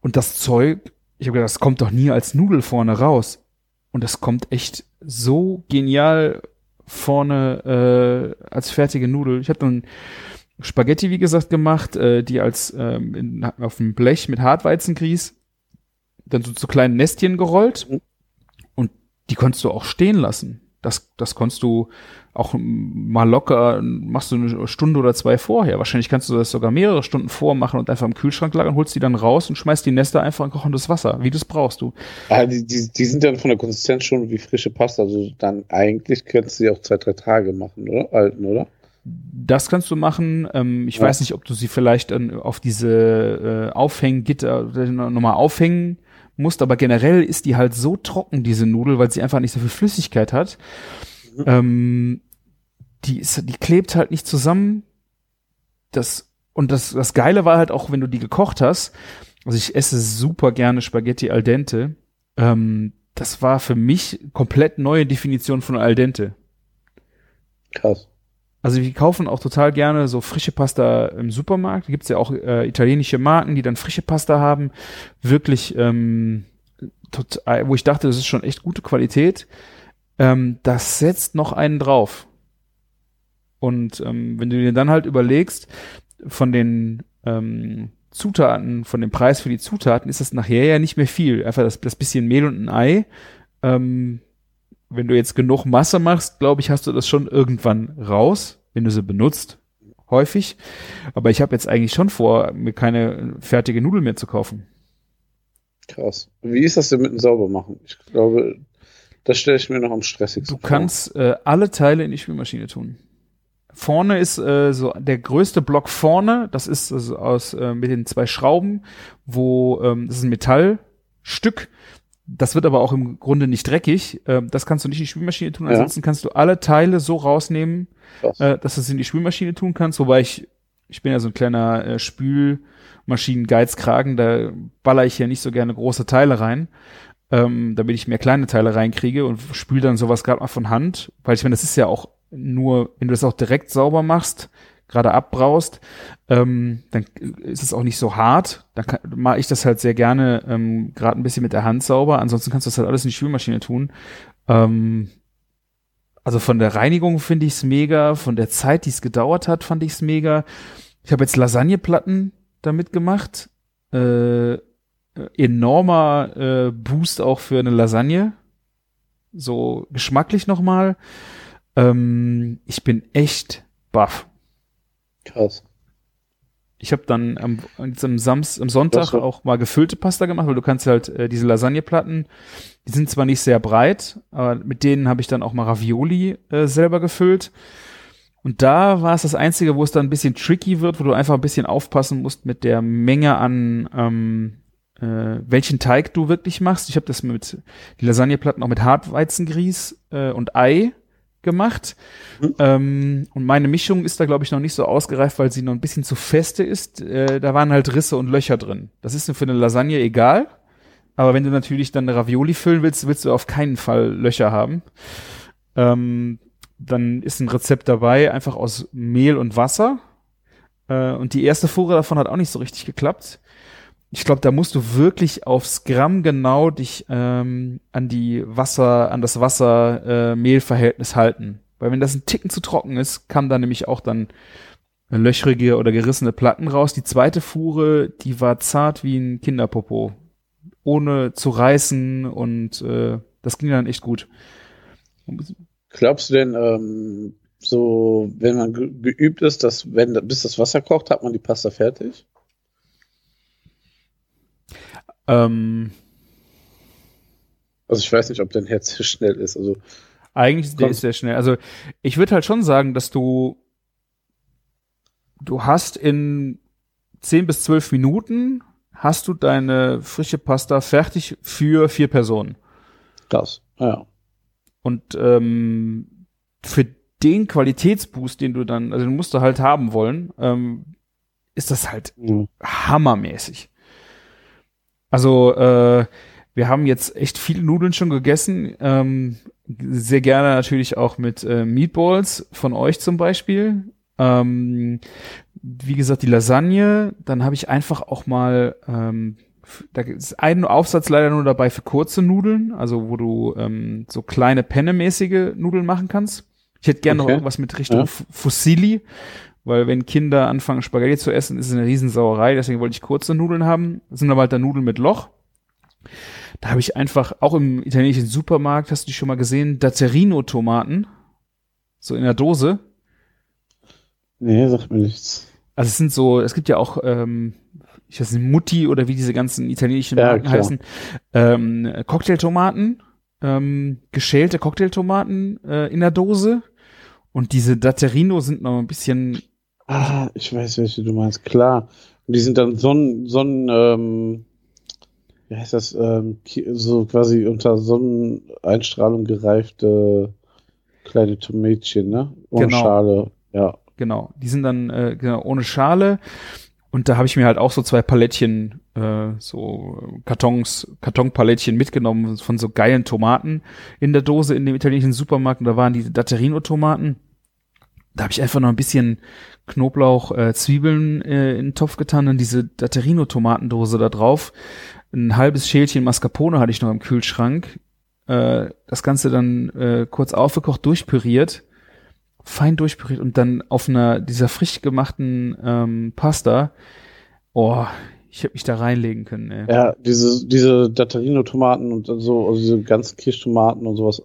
Und das Zeug, ich habe gedacht, das kommt doch nie als Nudel vorne raus. Und das kommt echt so genial vorne äh, als fertige Nudel. Ich habe dann Spaghetti, wie gesagt, gemacht, äh, die als ähm, in, auf dem Blech mit Hartweizengrieß dann so zu kleinen Nestchen gerollt Mhm. und die konntest du auch stehen lassen. Das, das konntest du auch mal locker, machst du eine Stunde oder zwei vorher. Wahrscheinlich kannst du das sogar mehrere Stunden vormachen und einfach im Kühlschrank lagern, holst die dann raus und schmeißt die Nester einfach in kochendes Wasser, wie du es brauchst du. Ah, die, die, die sind dann von der Konsistenz schon wie frische Pasta. Also dann eigentlich könntest du die auch zwei, drei Tage machen, oder? Alten, oder? Das kannst du machen. Ähm, ich Ja. weiß nicht, ob du sie vielleicht auf diese äh, Aufhänggitter nochmal aufhängen musst, aber generell ist die halt so trocken, diese Nudel, weil sie einfach nicht so viel Flüssigkeit hat. Mhm. Ähm, die, ist, die klebt halt nicht zusammen. Das, und das, das Geile war halt auch, wenn du die gekocht hast, also ich esse super gerne Spaghetti al dente. Ähm, das war für mich komplett neue Definition von al dente. Krass. Also wir kaufen auch total gerne so frische Pasta im Supermarkt. Da gibt's ja auch äh, italienische Marken, die dann frische Pasta haben. Wirklich, ähm, total, wo ich dachte, das ist schon echt gute Qualität. Ähm, das setzt noch einen drauf. Und ähm, wenn du dir dann halt überlegst, von den ähm, Zutaten, von dem Preis für die Zutaten, ist das nachher ja nicht mehr viel. Einfach das, das bisschen Mehl und ein Ei. Ähm, wenn du jetzt genug Masse machst, glaube ich, hast du das schon irgendwann raus, wenn du sie benutzt, häufig. Aber ich habe jetzt eigentlich schon vor, mir keine fertige Nudel mehr zu kaufen. Krass. Wie ist das denn mit dem Saubermachen? Ich glaube, das stelle ich mir noch am stressigsten Du kannst äh, alle Teile in die Spülmaschine tun. Vorne ist äh, so der größte Block vorne, das ist also aus äh, mit den zwei Schrauben, wo ähm, das ist ein Metallstück. Das wird aber auch im Grunde nicht dreckig. Ähm, das kannst du nicht in die Spülmaschine tun. Ja. Ansonsten kannst du alle Teile so rausnehmen, äh, dass du es in die Spülmaschine tun kannst. Wobei ich, ich bin ja so ein kleiner äh, Spülmaschinen-Geizkragen, da baller ich ja nicht so gerne große Teile rein, ähm, damit ich mehr kleine Teile reinkriege und spül dann sowas gerade mal von Hand. Weil ich meine, das ist ja auch nur, wenn du das auch direkt sauber machst, gerade abbraust, ähm, dann ist es auch nicht so hart. Dann mache ich das halt sehr gerne ähm, gerade ein bisschen mit der Hand sauber. Ansonsten kannst du das halt alles in die Spülmaschine tun. Ähm, also von der Reinigung finde ich es mega, von der Zeit, die es gedauert hat, fand ich es mega. Ich habe jetzt Lasagneplatten damit gemacht. Äh, enormer äh, Boost auch für eine Lasagne. So geschmacklich nochmal. Ähm, ich bin echt baff. Krass. Ich habe dann am, am, Samst, am Sonntag auch mal gefüllte Pasta gemacht, weil du kannst halt äh, diese Lasagneplatten, die sind zwar nicht sehr breit, aber mit denen habe ich dann auch mal Ravioli äh, selber gefüllt. Und da war es das Einzige, wo es dann ein bisschen tricky wird, wo du einfach ein bisschen aufpassen musst mit der Menge an ähm, äh, welchen Teig du wirklich machst. Ich habe das mit die Lasagneplatten auch mit Hartweizengrieß äh, und Ei gemacht. Mhm. Ähm, und meine Mischung ist da, glaube ich, noch nicht so ausgereift, weil sie noch ein bisschen zu feste ist. Äh, da waren halt Risse und Löcher drin. Das ist für eine Lasagne egal. Aber wenn du natürlich dann eine Ravioli füllen willst, willst du auf keinen Fall Löcher haben. Ähm, dann ist ein Rezept dabei, einfach aus Mehl und Wasser. Äh, und die erste Fuhre davon hat auch nicht so richtig geklappt. Ich glaube, da musst du wirklich aufs Gramm genau dich ähm, an die Wasser, an das Wasser-Mehl-Verhältnis halten. Weil wenn das ein Ticken zu trocken ist, kam da nämlich auch dann löchrige oder gerissene Platten raus. Die zweite Fuhre, die war zart wie ein Kinderpopo. Ohne zu reißen und äh, das ging dann echt gut. Glaubst du denn, ähm, so, wenn man ge geübt ist, dass wenn bis das Wasser kocht, hat man die Pasta fertig? Ähm, Also ich weiß nicht, ob dein Herz [LAUGHS] schnell ist. Also Eigentlich ist der ist sehr schnell. Also ich würde halt schon sagen, dass du du hast in 10 bis 12 Minuten hast du deine frische Pasta fertig für vier Personen. krass. Ja. Und ähm, für den Qualitätsboost, den du dann, also den musst du halt haben wollen, ähm, ist das halt Mhm. hammermäßig. Also äh, wir haben jetzt echt viele Nudeln schon gegessen. Ähm, sehr gerne natürlich auch mit äh, Meatballs von euch zum Beispiel. Ähm, wie gesagt, die Lasagne. Dann habe ich einfach auch mal, ähm, da ist ein Aufsatz leider nur dabei für kurze Nudeln, also wo du ähm, so kleine Penne-mäßige Nudeln machen kannst. Ich hätte gerne noch Okay. irgendwas mit Richtung Ja. Fusilli, weil wenn Kinder anfangen Spaghetti zu essen, ist es eine Riesensauerei. Deswegen wollte ich kurze Nudeln haben. Das sind aber halt dann Nudeln mit Loch. Da habe ich einfach, auch im italienischen Supermarkt, hast du die schon mal gesehen, Datterino-Tomaten. So in der Dose. Nee, sagt mir nichts. Also es sind so, es gibt ja auch, ähm, ich weiß nicht, Mutti oder wie diese ganzen italienischen Ja, Marken klar. heißen, ähm, Cocktailtomaten, ähm, geschälte Cocktailtomaten äh, in der Dose. Und diese Datterino sind noch ein bisschen, Ah, ich weiß, welche du meinst. Klar. Und die sind dann Sonnen, Sonnen, ähm, wie heißt das, ähm, so quasi unter Sonneneinstrahlung gereifte kleine Tomätchen, ne? Ohne Genau. Schale. Ja. genau, die sind dann äh, genau, ohne Schale. Und da habe ich mir halt auch so zwei Palettchen, äh, so Kartons, Kartonpalettchen mitgenommen von so geilen Tomaten in der Dose in dem italienischen Supermarkt. Und da waren diese Datterino-Tomaten. Da habe ich einfach noch ein bisschen Knoblauch, äh, Zwiebeln äh, in den Topf getan, dann diese Datterino-Tomatendose da drauf. Ein halbes Schälchen Mascarpone hatte ich noch im Kühlschrank. Äh, das Ganze dann äh, kurz aufgekocht, durchpüriert, fein durchpüriert und dann auf einer dieser frisch gemachten ähm, Pasta. Oh, ich hätte mich da reinlegen können. Ey. Ja, diese, diese Datterino-Tomaten und so, also diese ganzen Kirschtomaten und sowas,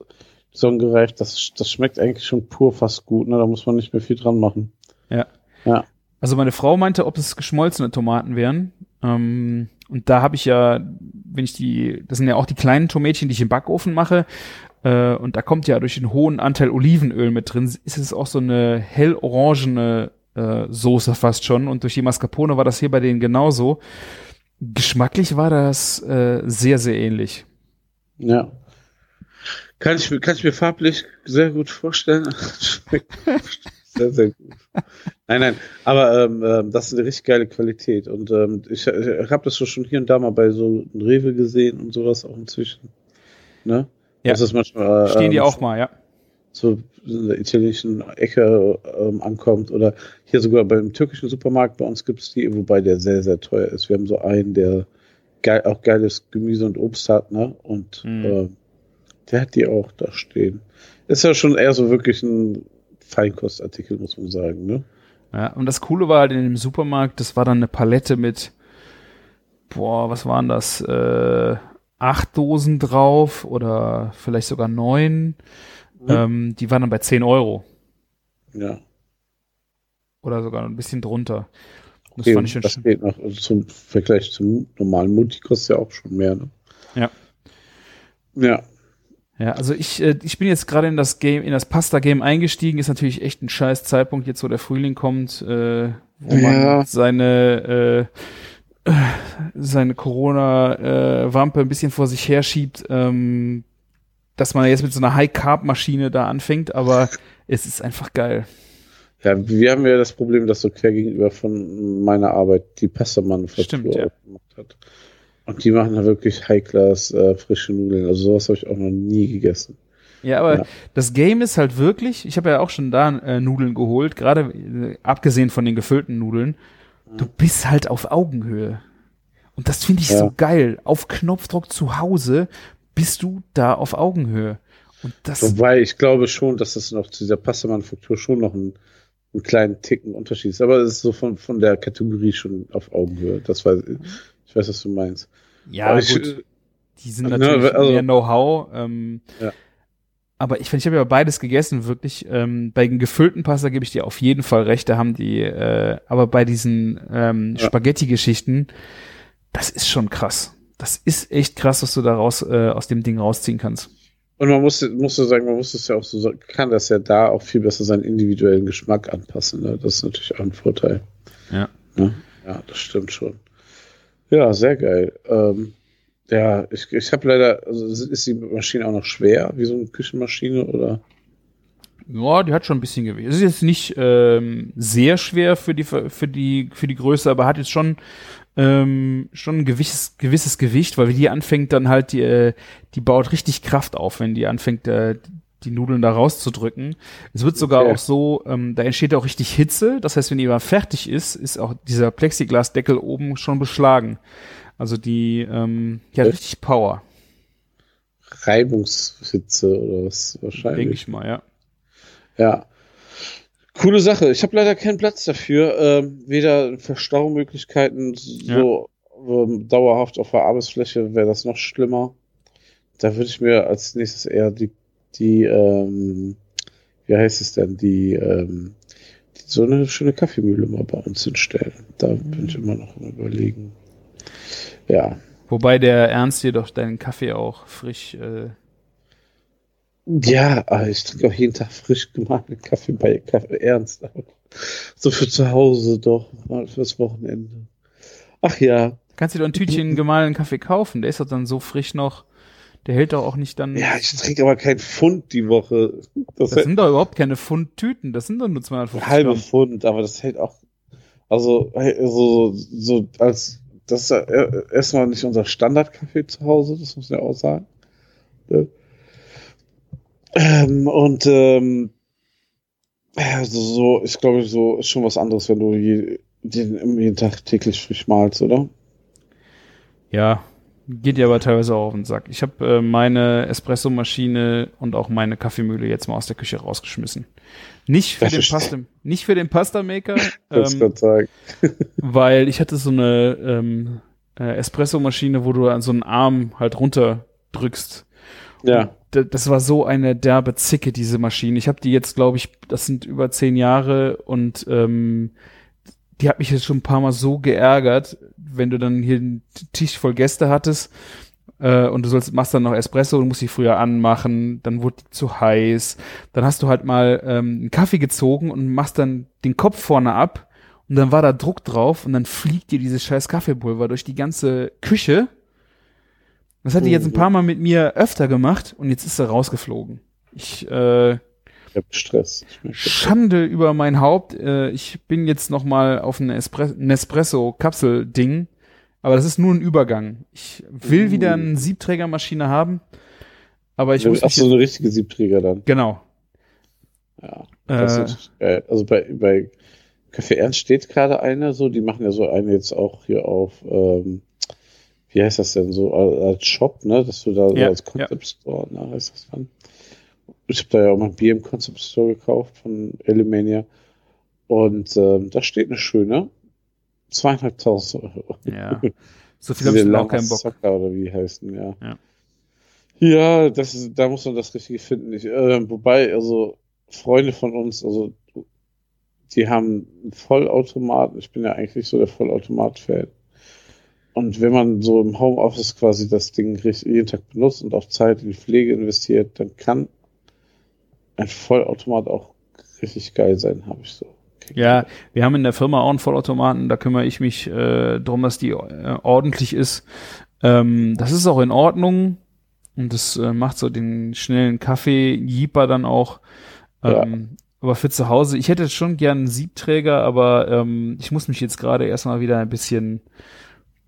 sonnengereift, das, das schmeckt eigentlich schon pur fast gut, ne? Da muss man nicht mehr viel dran machen. Ja. Ja. Also meine Frau meinte, ob es geschmolzene Tomaten wären. Ähm, und da habe ich ja, wenn ich die, das sind ja auch die kleinen Tomätchen, die ich im Backofen mache. Äh, und da kommt ja durch den hohen Anteil Olivenöl mit drin, ist es auch so eine hellorangene äh, Soße fast schon. Und durch die Mascarpone war das hier bei denen genauso. Geschmacklich war das äh, sehr, sehr ähnlich. Ja. Kann ich, mir- kann ich mir farblich sehr gut vorstellen. Schmeckt [LAUGHS] sehr, sehr gut. Nein, nein, aber ähm, ähm, das ist eine richtig geile Qualität. Und ähm, ich, ich habe das so schon hier und da mal bei so einem Rewe gesehen und sowas auch inzwischen. Ne? Ja. Das manchmal, äh, Stehen die ähm, auch mal, ja. so in der italienischen Ecke ähm, ankommt oder hier sogar beim türkischen Supermarkt bei uns gibt es die, wobei der sehr, sehr teuer ist. Wir haben so einen, der geil, auch geiles Gemüse und Obst hat, ne? Und Mhm. äh, der hat die auch da stehen. Ist ja schon eher so wirklich ein Feinkostartikel, muss man sagen, ne? Ja, und das Coole war halt in dem Supermarkt, das war dann eine Palette mit, boah, was waren das, äh, acht Dosen drauf oder vielleicht sogar neun. Ähm, die waren dann bei 10 Euro Ja. oder sogar ein bisschen drunter. Das Okay, fand ich schon das geht noch. Also zum Vergleich zum normalen Mutti kostet ja auch schon mehr, ne? Ja. Ja. Ja, also ich, äh, ich bin jetzt gerade in das Game, in das Pasta-Game eingestiegen. Ist natürlich echt ein scheiß Zeitpunkt, jetzt wo der Frühling kommt, äh, wo Ja. man seine, äh, seine Corona-Wampe ein bisschen vor sich herschiebt, ähm, dass man jetzt mit so einer High-Carb-Maschine da anfängt, aber es ist einfach geil. Ja, wir haben ja das Problem, dass so quer gegenüber von meiner Arbeit die Pasta-Manufaktur ja. aufgemacht hat. Und die machen da wirklich High-Class äh, frische Nudeln. Also sowas habe ich auch noch nie gegessen. Ja, aber Ja. das Game ist halt wirklich, ich habe ja auch schon da äh, Nudeln geholt, gerade äh, abgesehen von den gefüllten Nudeln, du bist halt auf Augenhöhe. Und das finde ich Ja. so geil. Auf Knopfdruck zu Hause bist du da auf Augenhöhe. Und das, Wobei ich glaube schon, dass das noch zu dieser Pasta-Manufaktur schon noch ein, einen kleinen Ticken Unterschied ist. Aber es ist so von, von der Kategorie schon auf Augenhöhe. Das weiß ich weiß, was du meinst. ja Aber ich, gut, die sind ne, natürlich also- mehr Know-how. Ähm, Ja. Aber ich, find, ich habe ja beides gegessen, wirklich. Ähm, bei den gefüllten Pasta gebe ich dir auf jeden Fall recht, da haben die, äh, aber bei diesen ähm, Ja. Spaghetti-Geschichten, das ist schon krass. Das ist echt krass, was du da raus, äh, aus dem Ding rausziehen kannst. Und man muss, muss so sagen, man muss es ja auch so, kann das ja da auch viel besser seinen individuellen Geschmack anpassen. Ne? Das ist natürlich auch ein Vorteil. Ja. Ne? Ja, das stimmt schon. Ja, sehr geil. Ähm, ja, ich, ich habe leider, also ist die Maschine auch noch schwer, wie so eine Küchenmaschine oder? Ja, die hat schon ein bisschen Gewicht. Es ist jetzt nicht ähm, sehr schwer für die für die für die Größe, aber hat jetzt schon ähm, schon ein gewisses gewisses Gewicht, weil wie die anfängt dann halt die äh, die baut richtig Kraft auf, wenn die anfängt äh, die Nudeln da rauszudrücken. Es wird sogar Okay. auch so, ähm, da entsteht auch richtig Hitze. Das heißt, wenn die mal fertig ist, ist auch dieser Plexiglasdeckel oben schon beschlagen. Also die ähm, die hat Echt? richtig Power, Reibungshitze oder was denke wahrscheinlich. ich mal, ja. Ja. Coole Sache. Ich habe leider keinen Platz dafür. Ähm, weder Verstaumöglichkeiten so ähm, dauerhaft auf der Arbeitsfläche wäre das noch schlimmer. Da würde ich mir als nächstes eher die, die ähm, wie heißt es denn, die, ähm, die so eine schöne Kaffeemühle mal bei uns hinstellen. Da bin ich immer noch am überlegen. Ja. Wobei der Ernst dir doch deinen Kaffee auch frisch äh, Ja, aber ich trinke auch jeden Tag frisch gemahlenen Kaffee bei Kaffee Ernst. So für zu Hause doch, mal fürs Wochenende. Ach ja, Kannst du dir doch ein Tütchen [LAUGHS] gemahlenen Kaffee kaufen? Der ist doch dann so frisch noch. Der hält doch auch nicht dann. ja, ich trinke aber kein Pfund die Woche. [LAUGHS] Das, das sind doch überhaupt keine Pfundtüten. Das sind doch nur 250 ein halbe Gramm. Pfund, aber das hält auch. Also, so, so als das ist ja e- erstmal nicht unser Standardkaffee zu Hause, das muss man ja auch sagen. Ne? Ähm, und ähm, also so, ich glaube, so ist schon was anderes, wenn du je, jeden, jeden Tag täglich frisch malst, oder? Ja, geht dir aber teilweise auch auf den Sack. Ich habe äh, meine Espressomaschine und auch meine Kaffeemühle jetzt mal aus der Küche rausgeschmissen. Nicht für Das den Pasta, nicht für den Pasta-Maker, [LAUGHS] Kannst ähm, weil ich hatte so eine ähm, äh, Espressomaschine, wo du an so einen Arm halt runter drückst. Ja. das war so eine derbe Zicke, diese Maschine. Ich habe die jetzt, glaube ich, das sind über zehn Jahre und ähm, die hat mich jetzt schon ein paar Mal so geärgert, wenn du dann hier einen Tisch voll Gäste hattest äh, und du sollst, machst dann noch Espresso und musst die früher anmachen, dann wurde die zu heiß, dann hast du halt mal ähm, einen Kaffee gezogen und machst dann den Kopf vorne ab und dann war da Druck drauf und dann fliegt dir dieses scheiß Kaffeepulver durch die ganze Küche. Das hat die jetzt ein paar Mal mit mir öfter gemacht und jetzt ist er rausgeflogen. Ich äh, Stress. Ich merke das. Schande über mein Haupt. Äh, ich bin jetzt noch mal auf ein Espre Nespresso-Kapsel-Ding, aber das ist nur ein Übergang. Ich will Uh. wieder eine Siebträgermaschine haben, aber ich muss Ach so, eine richtige Siebträger dann. genau. Ja. Äh, ist. Also bei, bei Café Ernst steht gerade eine, so, die machen ja so eine jetzt auch hier auf, ähm, wie heißt das denn, so als Shop, ne, dass du da so Ja, als Concept Store, ne, heißt das dann. Ich habe da ja auch mal ein Bier im Concept Store gekauft von Elimania. Und ähm, da steht eine schöne zweieinhalbtausend Euro. ja. [LAUGHS] So viel habe ich auch keinen Bock. Lamasucker oder wie heißen, ja. Ja. Ja, das ist, da muss man das Richtige finden. Ich, äh, wobei, also Freunde von uns, also die haben einen Vollautomaten. Ich bin ja eigentlich so der Vollautomat-Fan. Und wenn man so im Homeoffice quasi das Ding jeden Tag benutzt und auch Zeit in die Pflege investiert, dann kann ein Vollautomat auch richtig geil sein, habe ich so. Ja, wir haben in der Firma auch einen Vollautomaten, da kümmere ich mich äh, darum, dass die äh, ordentlich ist. Ähm, das ist auch in Ordnung und das äh, macht so den schnellen Kaffee Jeeper dann auch. Ähm, Aber für zu Hause, ich hätte schon gern einen Siebträger, aber ähm, ich muss mich jetzt gerade erstmal wieder ein bisschen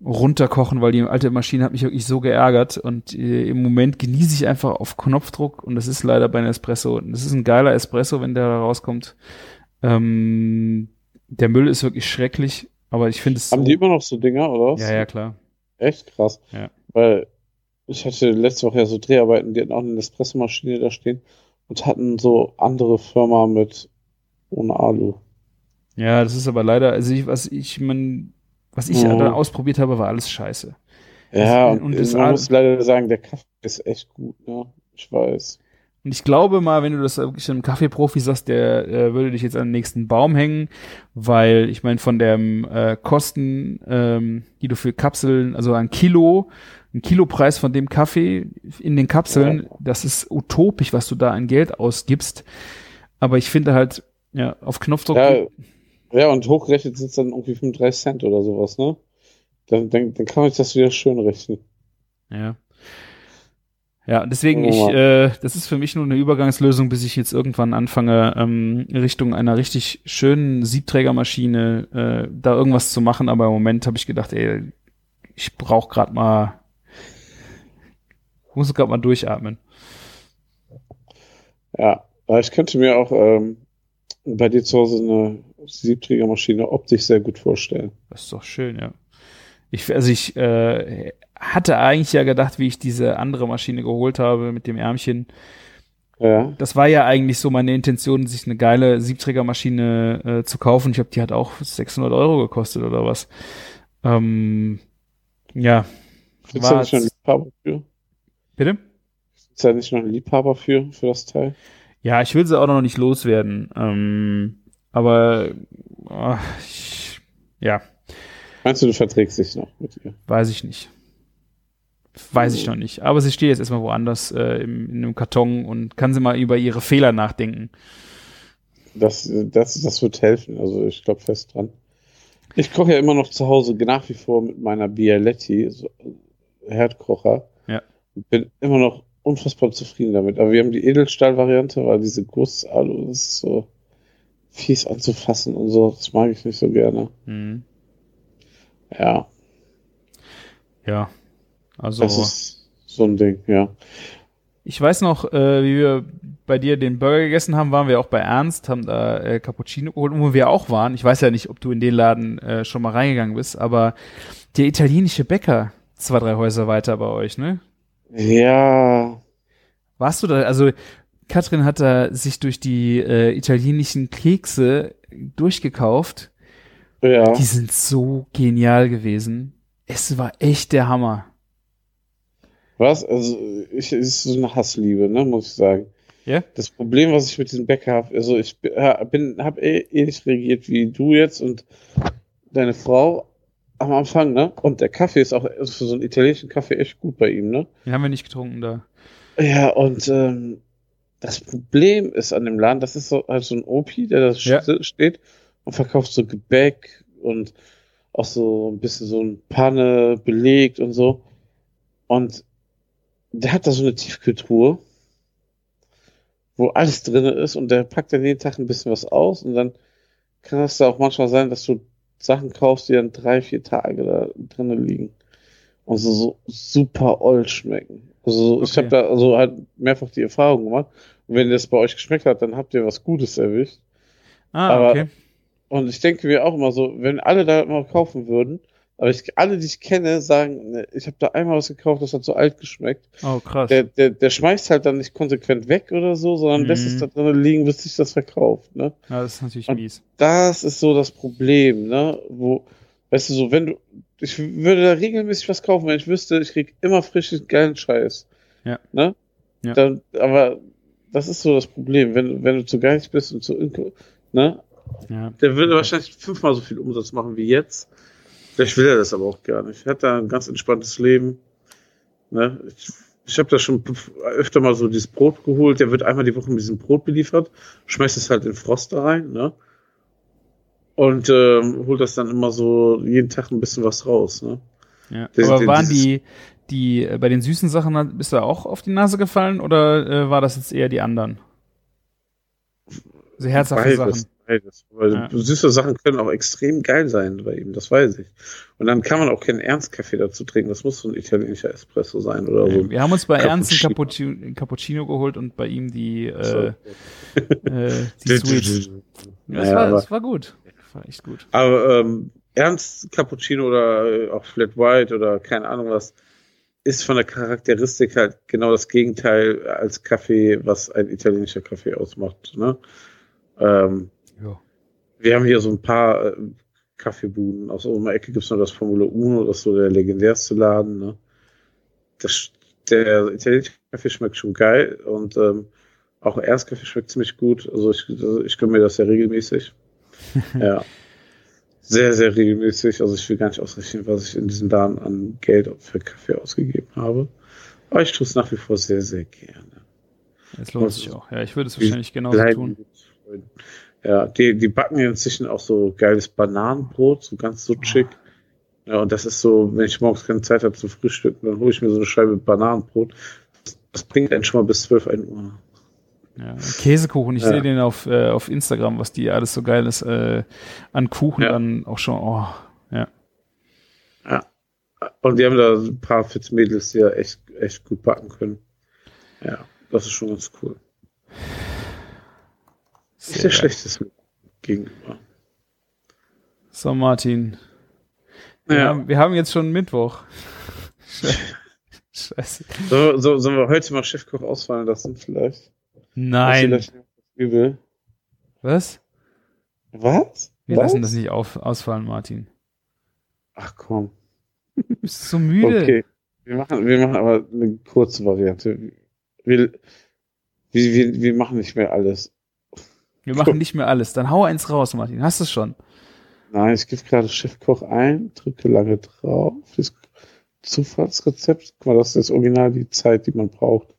runterkochen, weil die alte Maschine hat mich wirklich so geärgert und äh, im Moment genieße ich einfach auf Knopfdruck und das ist leider bei einem Espresso. Und das ist ein geiler Espresso, wenn der da rauskommt. Ähm, der Müll ist wirklich schrecklich, aber ich finde es Haben so, die immer noch so Dinger, oder was? ja, ja, klar. Echt krass. Ja. Weil ich hatte letzte Woche ja so Dreharbeiten, die hatten auch eine Espressomaschine da stehen und hatten so andere Firma mit ohne Alu. Ja, das ist aber leider, also ich, was ich, man, was ich Mhm. da ausprobiert habe, war alles scheiße. Ja, und und, das man muss leider sagen, der Kaffee ist echt gut, ne? Ich weiß. Und ich glaube mal, wenn du das wirklich einem Kaffeeprofi sagst, der äh, würde dich jetzt an den nächsten Baum hängen, weil ich meine, von dem äh, Kosten, ähm, die du für Kapseln, also ein Kilo, ein Kilopreis von dem Kaffee in den Kapseln, das ist utopisch, was du da an Geld ausgibst. Aber ich finde halt, ja, auf Knopfdruck. Ja, ja, und hochgerechnet sind es dann irgendwie 35 Cent oder sowas, ne? Dann, dann, dann kann man sich das wieder schön rechnen. Ja. Ja, deswegen, Oh ich, äh, das ist für mich nur eine Übergangslösung, bis ich jetzt irgendwann anfange, ähm, Richtung einer richtig schönen Siebträgermaschine äh, da irgendwas zu machen. Aber im Moment habe ich gedacht, ey, ich brauche gerade mal, ich muss gerade mal durchatmen. Ja, ich könnte mir auch ähm, bei dir zu Hause eine Siebträgermaschine optisch sehr gut vorstellen. Das ist doch schön, ja. Ich, also ich äh, hatte eigentlich ja gedacht, wie ich diese andere Maschine geholt habe mit dem Ärmchen. Ja. das war ja eigentlich so meine Intention, sich eine geile Siebträgermaschine äh, zu kaufen. Ich glaube, die hat auch 600 Euro gekostet oder was. Ähm, ja. Ist da nicht noch ein Liebhaber für? bitte? Ist da nicht noch ein Liebhaber für, für das Teil? Ja, ich will sie auch noch nicht loswerden. Ähm, aber ah, ich, ja, Meinst du, du verträgst dich noch mit ihr? weiß ich nicht. Weiß ich noch nicht. Aber sie steht jetzt erstmal woanders äh, im, in einem Karton und kann sie mal über ihre Fehler nachdenken. Das, das, das wird helfen. Also ich glaube fest dran. Ich koche ja immer noch zu Hause nach wie vor mit meiner Bialetti, so Herdkocher. Ja. Bin immer noch unfassbar zufrieden damit. Aber wir haben die Edelstahl-Variante, weil diese Gussalu das ist so fies anzufassen und so. Das mag ich nicht so gerne. Hm. Ja, Ja. Also. das ist so ein Ding, ja. Ich weiß noch, äh, wie wir bei dir den Burger gegessen haben, waren wir auch bei Ernst, haben da äh, Cappuccino geholt, wo wir auch waren. Ich weiß ja nicht, ob du in den Laden äh, schon mal reingegangen bist, aber der italienische Bäcker, zwei, drei Häuser weiter bei euch, ne? Ja, Warst du da, also Katrin hat da sich durch die äh, italienischen Kekse durchgekauft. ja. Die sind so genial gewesen. Es war echt der Hammer. Was? Also, ich, es ist so eine Hassliebe, ne, muss ich sagen. Ja? Das Problem, was ich mit diesem Bäcker habe, also ich bin, habe eh ähnlich reagiert wie du jetzt und deine Frau am Anfang, ne? Und der Kaffee ist auch also für so einen italienischen Kaffee echt gut bei ihm, ne? Den haben wir nicht getrunken da. Ja, und ähm, das Problem ist an dem Laden, das ist so halt so ein Opi, der da Ja. steht und verkauft so Gebäck und auch so ein bisschen so ein Panne belegt und so. Und der hat da so eine Tiefkühltruhe, wo alles drin ist und der packt dann jeden Tag ein bisschen was aus und dann kann das da auch manchmal sein, dass du Sachen kaufst, die dann drei, vier Tage da drinnen liegen und so, so super old schmecken. Also ich Okay. habe da also halt mehrfach die Erfahrung gemacht. Und wenn das bei euch geschmeckt hat, dann habt ihr was Gutes erwischt. Ah, Aber- okay. Und ich denke mir auch immer so, wenn alle da mal kaufen würden, aber ich, alle, die ich kenne, sagen, ne, ich habe da einmal was gekauft, das hat so alt geschmeckt. Oh, krass. Der, der, der schmeißt halt dann nicht konsequent weg oder so, sondern Mhm. lässt es da drin liegen, bis sich das verkauft. Ne? ja, das ist natürlich Und- mies. Das ist so das Problem, ne? Wo, weißt du, so, wenn du, ich würde da regelmäßig was kaufen, wenn ich wüsste, ich krieg immer frischen, geilen Scheiß. Ja. Ne? Ja. Dann, aber das ist so das Problem, wenn, wenn du zu geizig bist und zu, inko- ne? Ja. Der würde wahrscheinlich fünfmal so viel Umsatz machen wie jetzt. Vielleicht will er das aber auch gar nicht. Er hat da ein ganz entspanntes Leben. Ne? Ich, ich habe da schon öfter mal so dieses Brot geholt. Der wird einmal die Woche mit diesem Brot beliefert, schmeißt es halt in Froster rein, ne? Und ähm, holt das dann immer so jeden Tag ein bisschen was raus, ne? Ja. Das- Aber waren die, die, äh, bei den süßen Sachen, bist du auch auf die Nase gefallen oder äh, war das jetzt eher die anderen? Diese herzhafte Sachen. Beides, beides. Weil Ja. süße Sachen können auch extrem geil sein bei ihm, das weiß ich. Und dann kann man auch keinen Ernstkaffee dazu trinken. Das muss so ein italienischer Espresso sein oder so. Wir haben uns bei Ernst einen Cappuccino. Cappuccino, geholt und bei ihm die, So. äh, äh, die [LAUGHS] Sweets. Ja, das, war, das war gut. Das war echt gut. Aber ähm, Ernst Cappuccino oder äh, auch Flat White oder keine Ahnung was, ist von der Charakteristik halt genau das Gegenteil als Kaffee, was ein italienischer Kaffee ausmacht. Ne? Ähm, Ja. wir haben hier so ein paar äh, Kaffeebuden. Aus unserer Ecke gibt's noch das Formula Uno, das ist so der legendärste Laden. Ne? Das, der italienische Kaffee schmeckt schon geil und ähm, auch Ernstkaffee schmeckt ziemlich gut. Also ich, also ich gönne mir das sehr regelmäßig. [LAUGHS] ja. Sehr, sehr regelmäßig. Also ich will gar nicht ausrechnen, was ich in diesem Laden an Geld für Kaffee ausgegeben habe. Aber ich tue es nach wie vor sehr, sehr gerne. Es lohnt sich auch. Ja, ich würde es wahrscheinlich genauso tun. Ja, die, die backen ja inzwischen auch so geiles Bananenbrot, so ganz sutschig. Ja, und das ist so, wenn ich morgens keine Zeit habe zum Frühstücken, dann hole ich mir so eine Scheibe Bananenbrot. Das, das bringt einen schon mal bis 12, 1 Uhr. Ja. Käsekuchen, ich Ja. sehe den auf, äh, auf Instagram, was die alles so geiles äh, an Kuchen Ja. dann auch schon, oh, ja. Und die haben da ein paar Fitzmädels, die ja echt, echt gut backen können. Ja, das ist schon ganz cool. Nicht Sehr der geil. schlechteste gegenüber. So, Martin. Wir, Ja. haben, wir haben jetzt schon Mittwoch. [LAUGHS] Scheiße. So, so, sollen wir heute mal Chefkoch ausfallen lassen, vielleicht? Nein. vielleicht Übel. Was? Was? Wir Was? lassen das nicht auf, ausfallen, Martin. Ach komm. [LAUGHS] Bist du so müde? Okay. Wir machen, wir machen aber eine kurze Variante. Wir, wir, wir, wir machen nicht mehr alles. Wir machen [LAUGHS] nicht mehr alles. Dann hau eins raus, Martin. Hast du es schon? Nein, ich gebe gerade Chefkoch ein, drücke lange drauf. Das Zufallsrezept. Guck mal, das ist das Original die Zeit, die man braucht,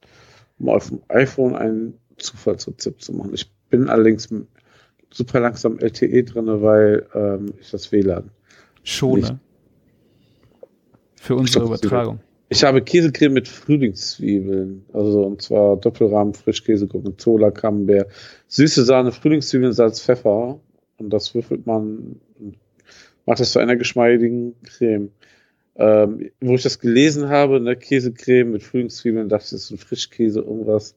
um auf dem iPhone ein Zufallsrezept zu machen. Ich bin allerdings super langsam LTE drinne, weil ähm, ich das WLAN. Schone. Nicht. Für unsere Übertragung. Ich habe Käsecreme mit Frühlingszwiebeln. Also, und zwar Doppelrahmen, Frischkäse, Gorgonzola, Camembert, süße Sahne, Frühlingszwiebeln, Salz, Pfeffer. Und das würfelt man und macht das zu einer geschmeidigen Creme. Ähm, wo ich das gelesen habe, ne, Käsecreme mit Frühlingszwiebeln, dachte ich, das ist ein Frischkäse, irgendwas.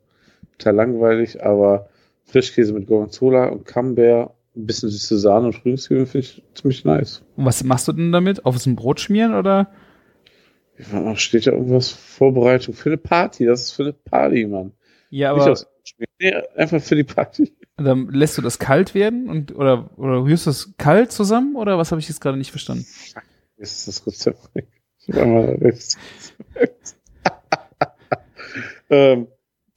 Total langweilig, aber Frischkäse mit Gorgonzola und Camembert, ein bisschen süße Sahne und Frühlingszwiebeln finde ich ziemlich nice. Und was machst du denn damit? Auf so ein Brot schmieren oder? Steht da irgendwas? Vorbereitung für eine Party. Das ist für eine Party, Mann. Ja, aber. Nee, einfach für die Party. dann lässt du das kalt werden und oder oder rührst du es kalt zusammen oder was habe ich jetzt gerade nicht verstanden? Jetzt ist das Rezept weg. [LAUGHS] Ähm,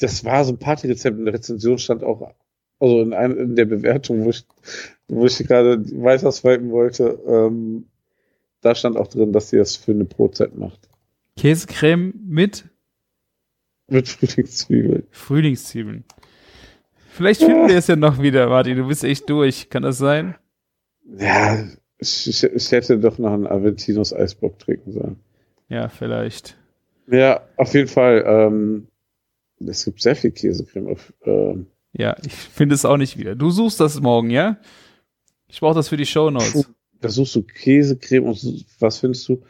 das war so ein Partyrezept. In der Rezension stand auch, also in, ein, in der Bewertung, wo ich, wo ich gerade weiter swipen wollte, ähm, da stand auch drin, dass sie das für eine Brotzeit macht. Käsecreme mit Mit Frühlingszwiebeln. Frühlingszwiebeln. Vielleicht finden wir es ja noch wieder, Martin. Du bist echt durch. Kann das sein? Ja, ich, ich, hätte doch noch einen Aventinus Eisbock trinken sollen. Ja, vielleicht. Ja, auf jeden Fall. Ähm, es gibt sehr viel Käsecreme. Auf, ähm, Ja, ich finde es auch nicht wieder. Du suchst das morgen, ja? Ich brauche das für die Shownotes. da suchst du Käsecreme und was findest du?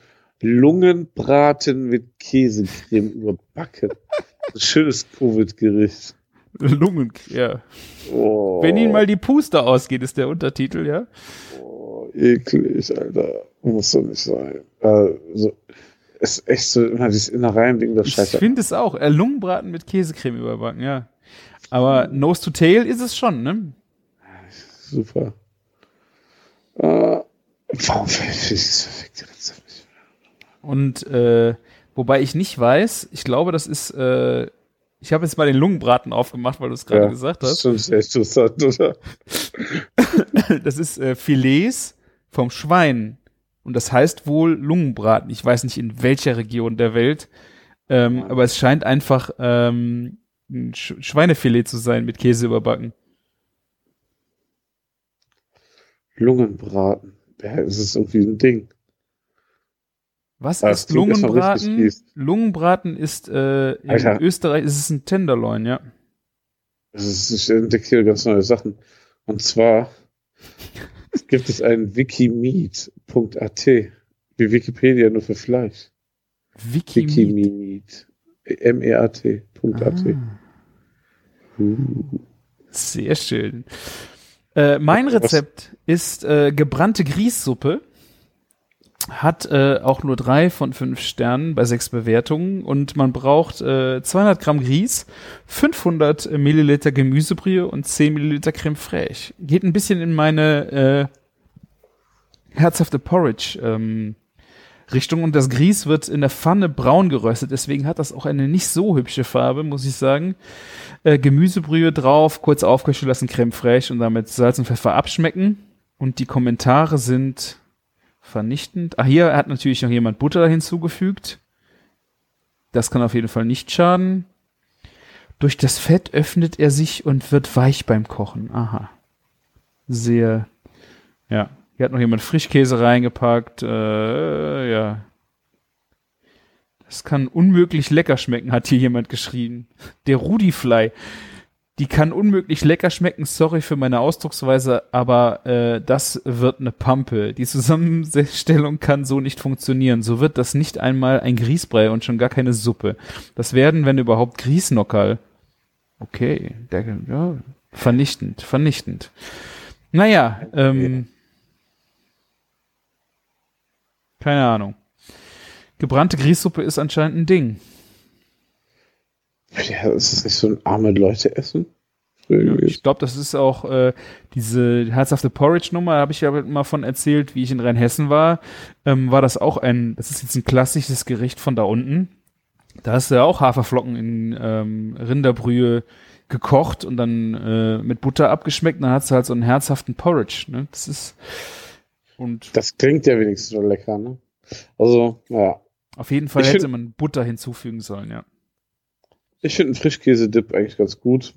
Lungenbraten mit Käsecreme [LAUGHS] überbacken. Ein schönes Covid-Gericht. Lungen, ja. Oh, Wenn Ihnen mal die Puste ausgeht, ist der Untertitel, ja? oh, eklig, Alter. Muss doch nicht sein. Also, ist echt so immer dieses Innereien-Ding, das Ich scheitert. finde es auch. Äh, Lungenbraten mit Käsecreme überbacken, ja. Aber Nose to Tail ist es schon, ne? Super. Äh, warum ich dieses perfekte Rezept nicht? Und äh, wobei ich nicht weiß, ich glaube, das ist, äh, ich habe jetzt mal den Lungenbraten aufgemacht, weil du es gerade gesagt Das hast. ist schon interessant, oder? [LAUGHS] Das ist äh, Filets vom Schwein. Und das heißt wohl Lungenbraten. Ich weiß nicht in welcher Region der Welt. Ähm, aber es scheint einfach ähm, ein Sch Schweinefilet zu sein mit Käse überbacken. Lungenbraten. Ja, es ist irgendwie ein Ding. Was das ist Lungenbraten? Lungenbraten ist äh, in Alter. Österreich ist es ein Tenderloin, ja. Es ist, ich entdecke hier ganz neue Sachen. Und zwar [LAUGHS] gibt es einen wikimeat.at. Wie Wikipedia nur für Fleisch. Wiki. Wikimeat. M-E-A-T.at. Ah. Uh. Sehr schön. Äh, mein Rezept ist äh, gebrannte Grießsuppe. Hat äh, auch nur drei von fünf Sternen bei sechs Bewertungen und man braucht äh, 200 Gramm Grieß, 500 Milliliter Gemüsebrühe und 10 Milliliter Creme fraiche. Geht ein bisschen in meine äh, herzhafte Porridge ähm, Richtung und das Grieß wird in der Pfanne braun geröstet, deswegen hat das auch eine nicht so hübsche Farbe, muss ich sagen äh, Gemüsebrühe drauf, kurz aufköcheln lassen, Creme fraiche und damit Salz und Pfeffer abschmecken. Und die Kommentare sind vernichtend. Ah, hier hat natürlich noch jemand Butter hinzugefügt. Das kann auf jeden Fall nicht schaden. Durch das Fett öffnet er sich und wird weich beim Kochen. Aha. Sehr, ja. Hier hat noch jemand Frischkäse reingepackt. Äh, ja. Das kann unmöglich lecker schmecken, hat hier jemand geschrieben. Der Rudifly. Die kann unmöglich lecker schmecken, sorry für meine Ausdrucksweise, aber äh, das wird eine Pampe. Die Zusammenstellung kann so nicht funktionieren. So wird das nicht einmal ein Grießbrei und schon gar keine Suppe. Das werden, wenn überhaupt, Grießnockerl. Okay, der, ja, vernichtend, vernichtend. Naja, ähm, keine Ahnung. Gebrannte Grießsuppe ist anscheinend ein Ding. Ja, ist das nicht so ein arme Leute essen? Ich glaube, das ist auch äh, diese herzhafte Porridge-Nummer, habe ich ja mal von erzählt, wie ich in Rheinhessen war. Ähm, war das auch ein, das ist jetzt ein klassisches Gericht von da unten. Da hast du ja auch Haferflocken in ähm, Rinderbrühe gekocht und dann äh, mit Butter abgeschmeckt. Und dann hast du halt so einen herzhaften Porridge. Ne? Das ist und Das klingt ja wenigstens schon lecker, ne? Also, naja. auf jeden Fall Ich hätte man Butter hinzufügen sollen, ja. Ich finde einen Frischkäse-Dip eigentlich ganz gut.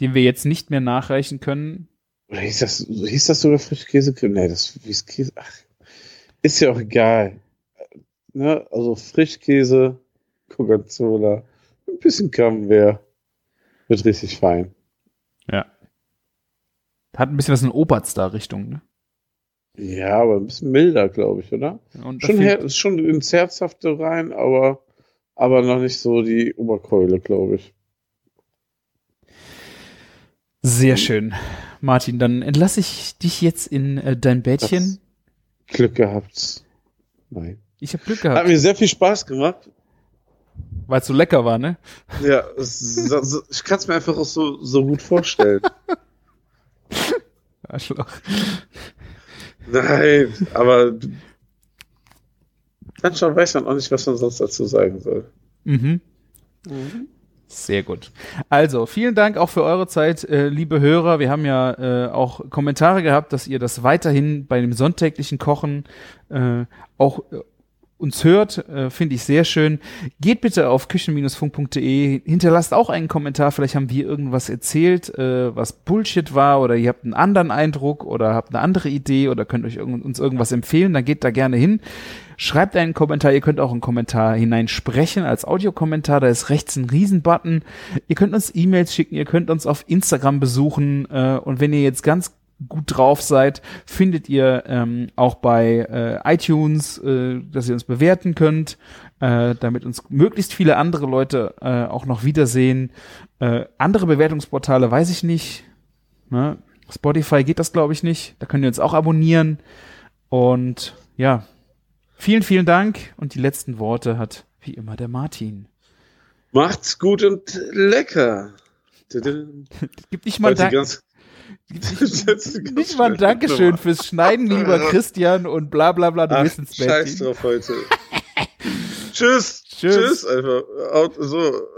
Den wir jetzt nicht mehr nachreichen können. Oder hieß das, hieß das sogar Frischkäsecreme? Nee, das hieß Käse. Ach, ist ja auch egal. Ne? Also Frischkäse, Coca-Cola, ein bisschen Camembert. Wird richtig fein. Ja. Hat ein bisschen was in Obertstar-Richtung, ne? Ja, aber ein bisschen milder, glaube ich, oder? Und Schon, her, schon ins Herzhafte rein, aber, aber noch nicht so die Oberkeule, glaube ich. Sehr schön. Martin, dann entlasse ich dich jetzt in äh, dein Bettchen. Glück gehabt. Nein. Ich habe Glück Hat gehabt, mir sehr viel Spaß gemacht. weil es so lecker war, ne? Ja, es, ich kann es mir einfach auch so, so gut vorstellen. [LAUGHS] Arschloch. Nein, aber manchmal weiß man auch nicht, was man sonst dazu sagen soll. Mhm. Sehr gut. Also, vielen Dank auch für eure Zeit, äh, liebe Hörer. Wir haben ja äh, auch Kommentare gehabt, dass ihr das weiterhin bei dem sonntäglichen Kochen äh, auch äh, uns hört, äh, finde ich sehr schön. Geht bitte auf küchen-funk.de, hinterlasst auch einen Kommentar, vielleicht haben wir irgendwas erzählt, äh, was Bullshit war oder ihr habt einen anderen Eindruck oder habt eine andere Idee oder könnt euch irgend, uns irgendwas empfehlen, dann geht da gerne hin. Schreibt einen Kommentar, ihr könnt auch einen Kommentar hineinsprechen als Audiokommentar, da ist rechts ein Riesenbutton. Ihr könnt uns E-Mails schicken, ihr könnt uns auf Instagram besuchen äh, und wenn ihr jetzt ganz gut drauf seid, findet ihr ähm, auch bei äh, iTunes, äh, dass ihr uns bewerten könnt, äh, damit uns möglichst viele andere Leute äh, auch noch wiedersehen. Äh, andere Bewertungsportale weiß ich nicht. Ne? Spotify geht das, glaube ich, nicht. Da könnt ihr uns auch abonnieren. Und ja, vielen, vielen Dank. Und die letzten Worte hat wie immer der Martin. Macht's gut und lecker. [LAUGHS] Gib nicht mal Dank. Nicht, [LAUGHS] nicht mal ein Dankeschön fürs Schneiden, [LAUGHS] lieber Christian und bla bla bla, du Ach, bist ins Bett. Scheiß drauf heute. [LAUGHS] Tschüss. Tschüss. Tschüss einfach. So.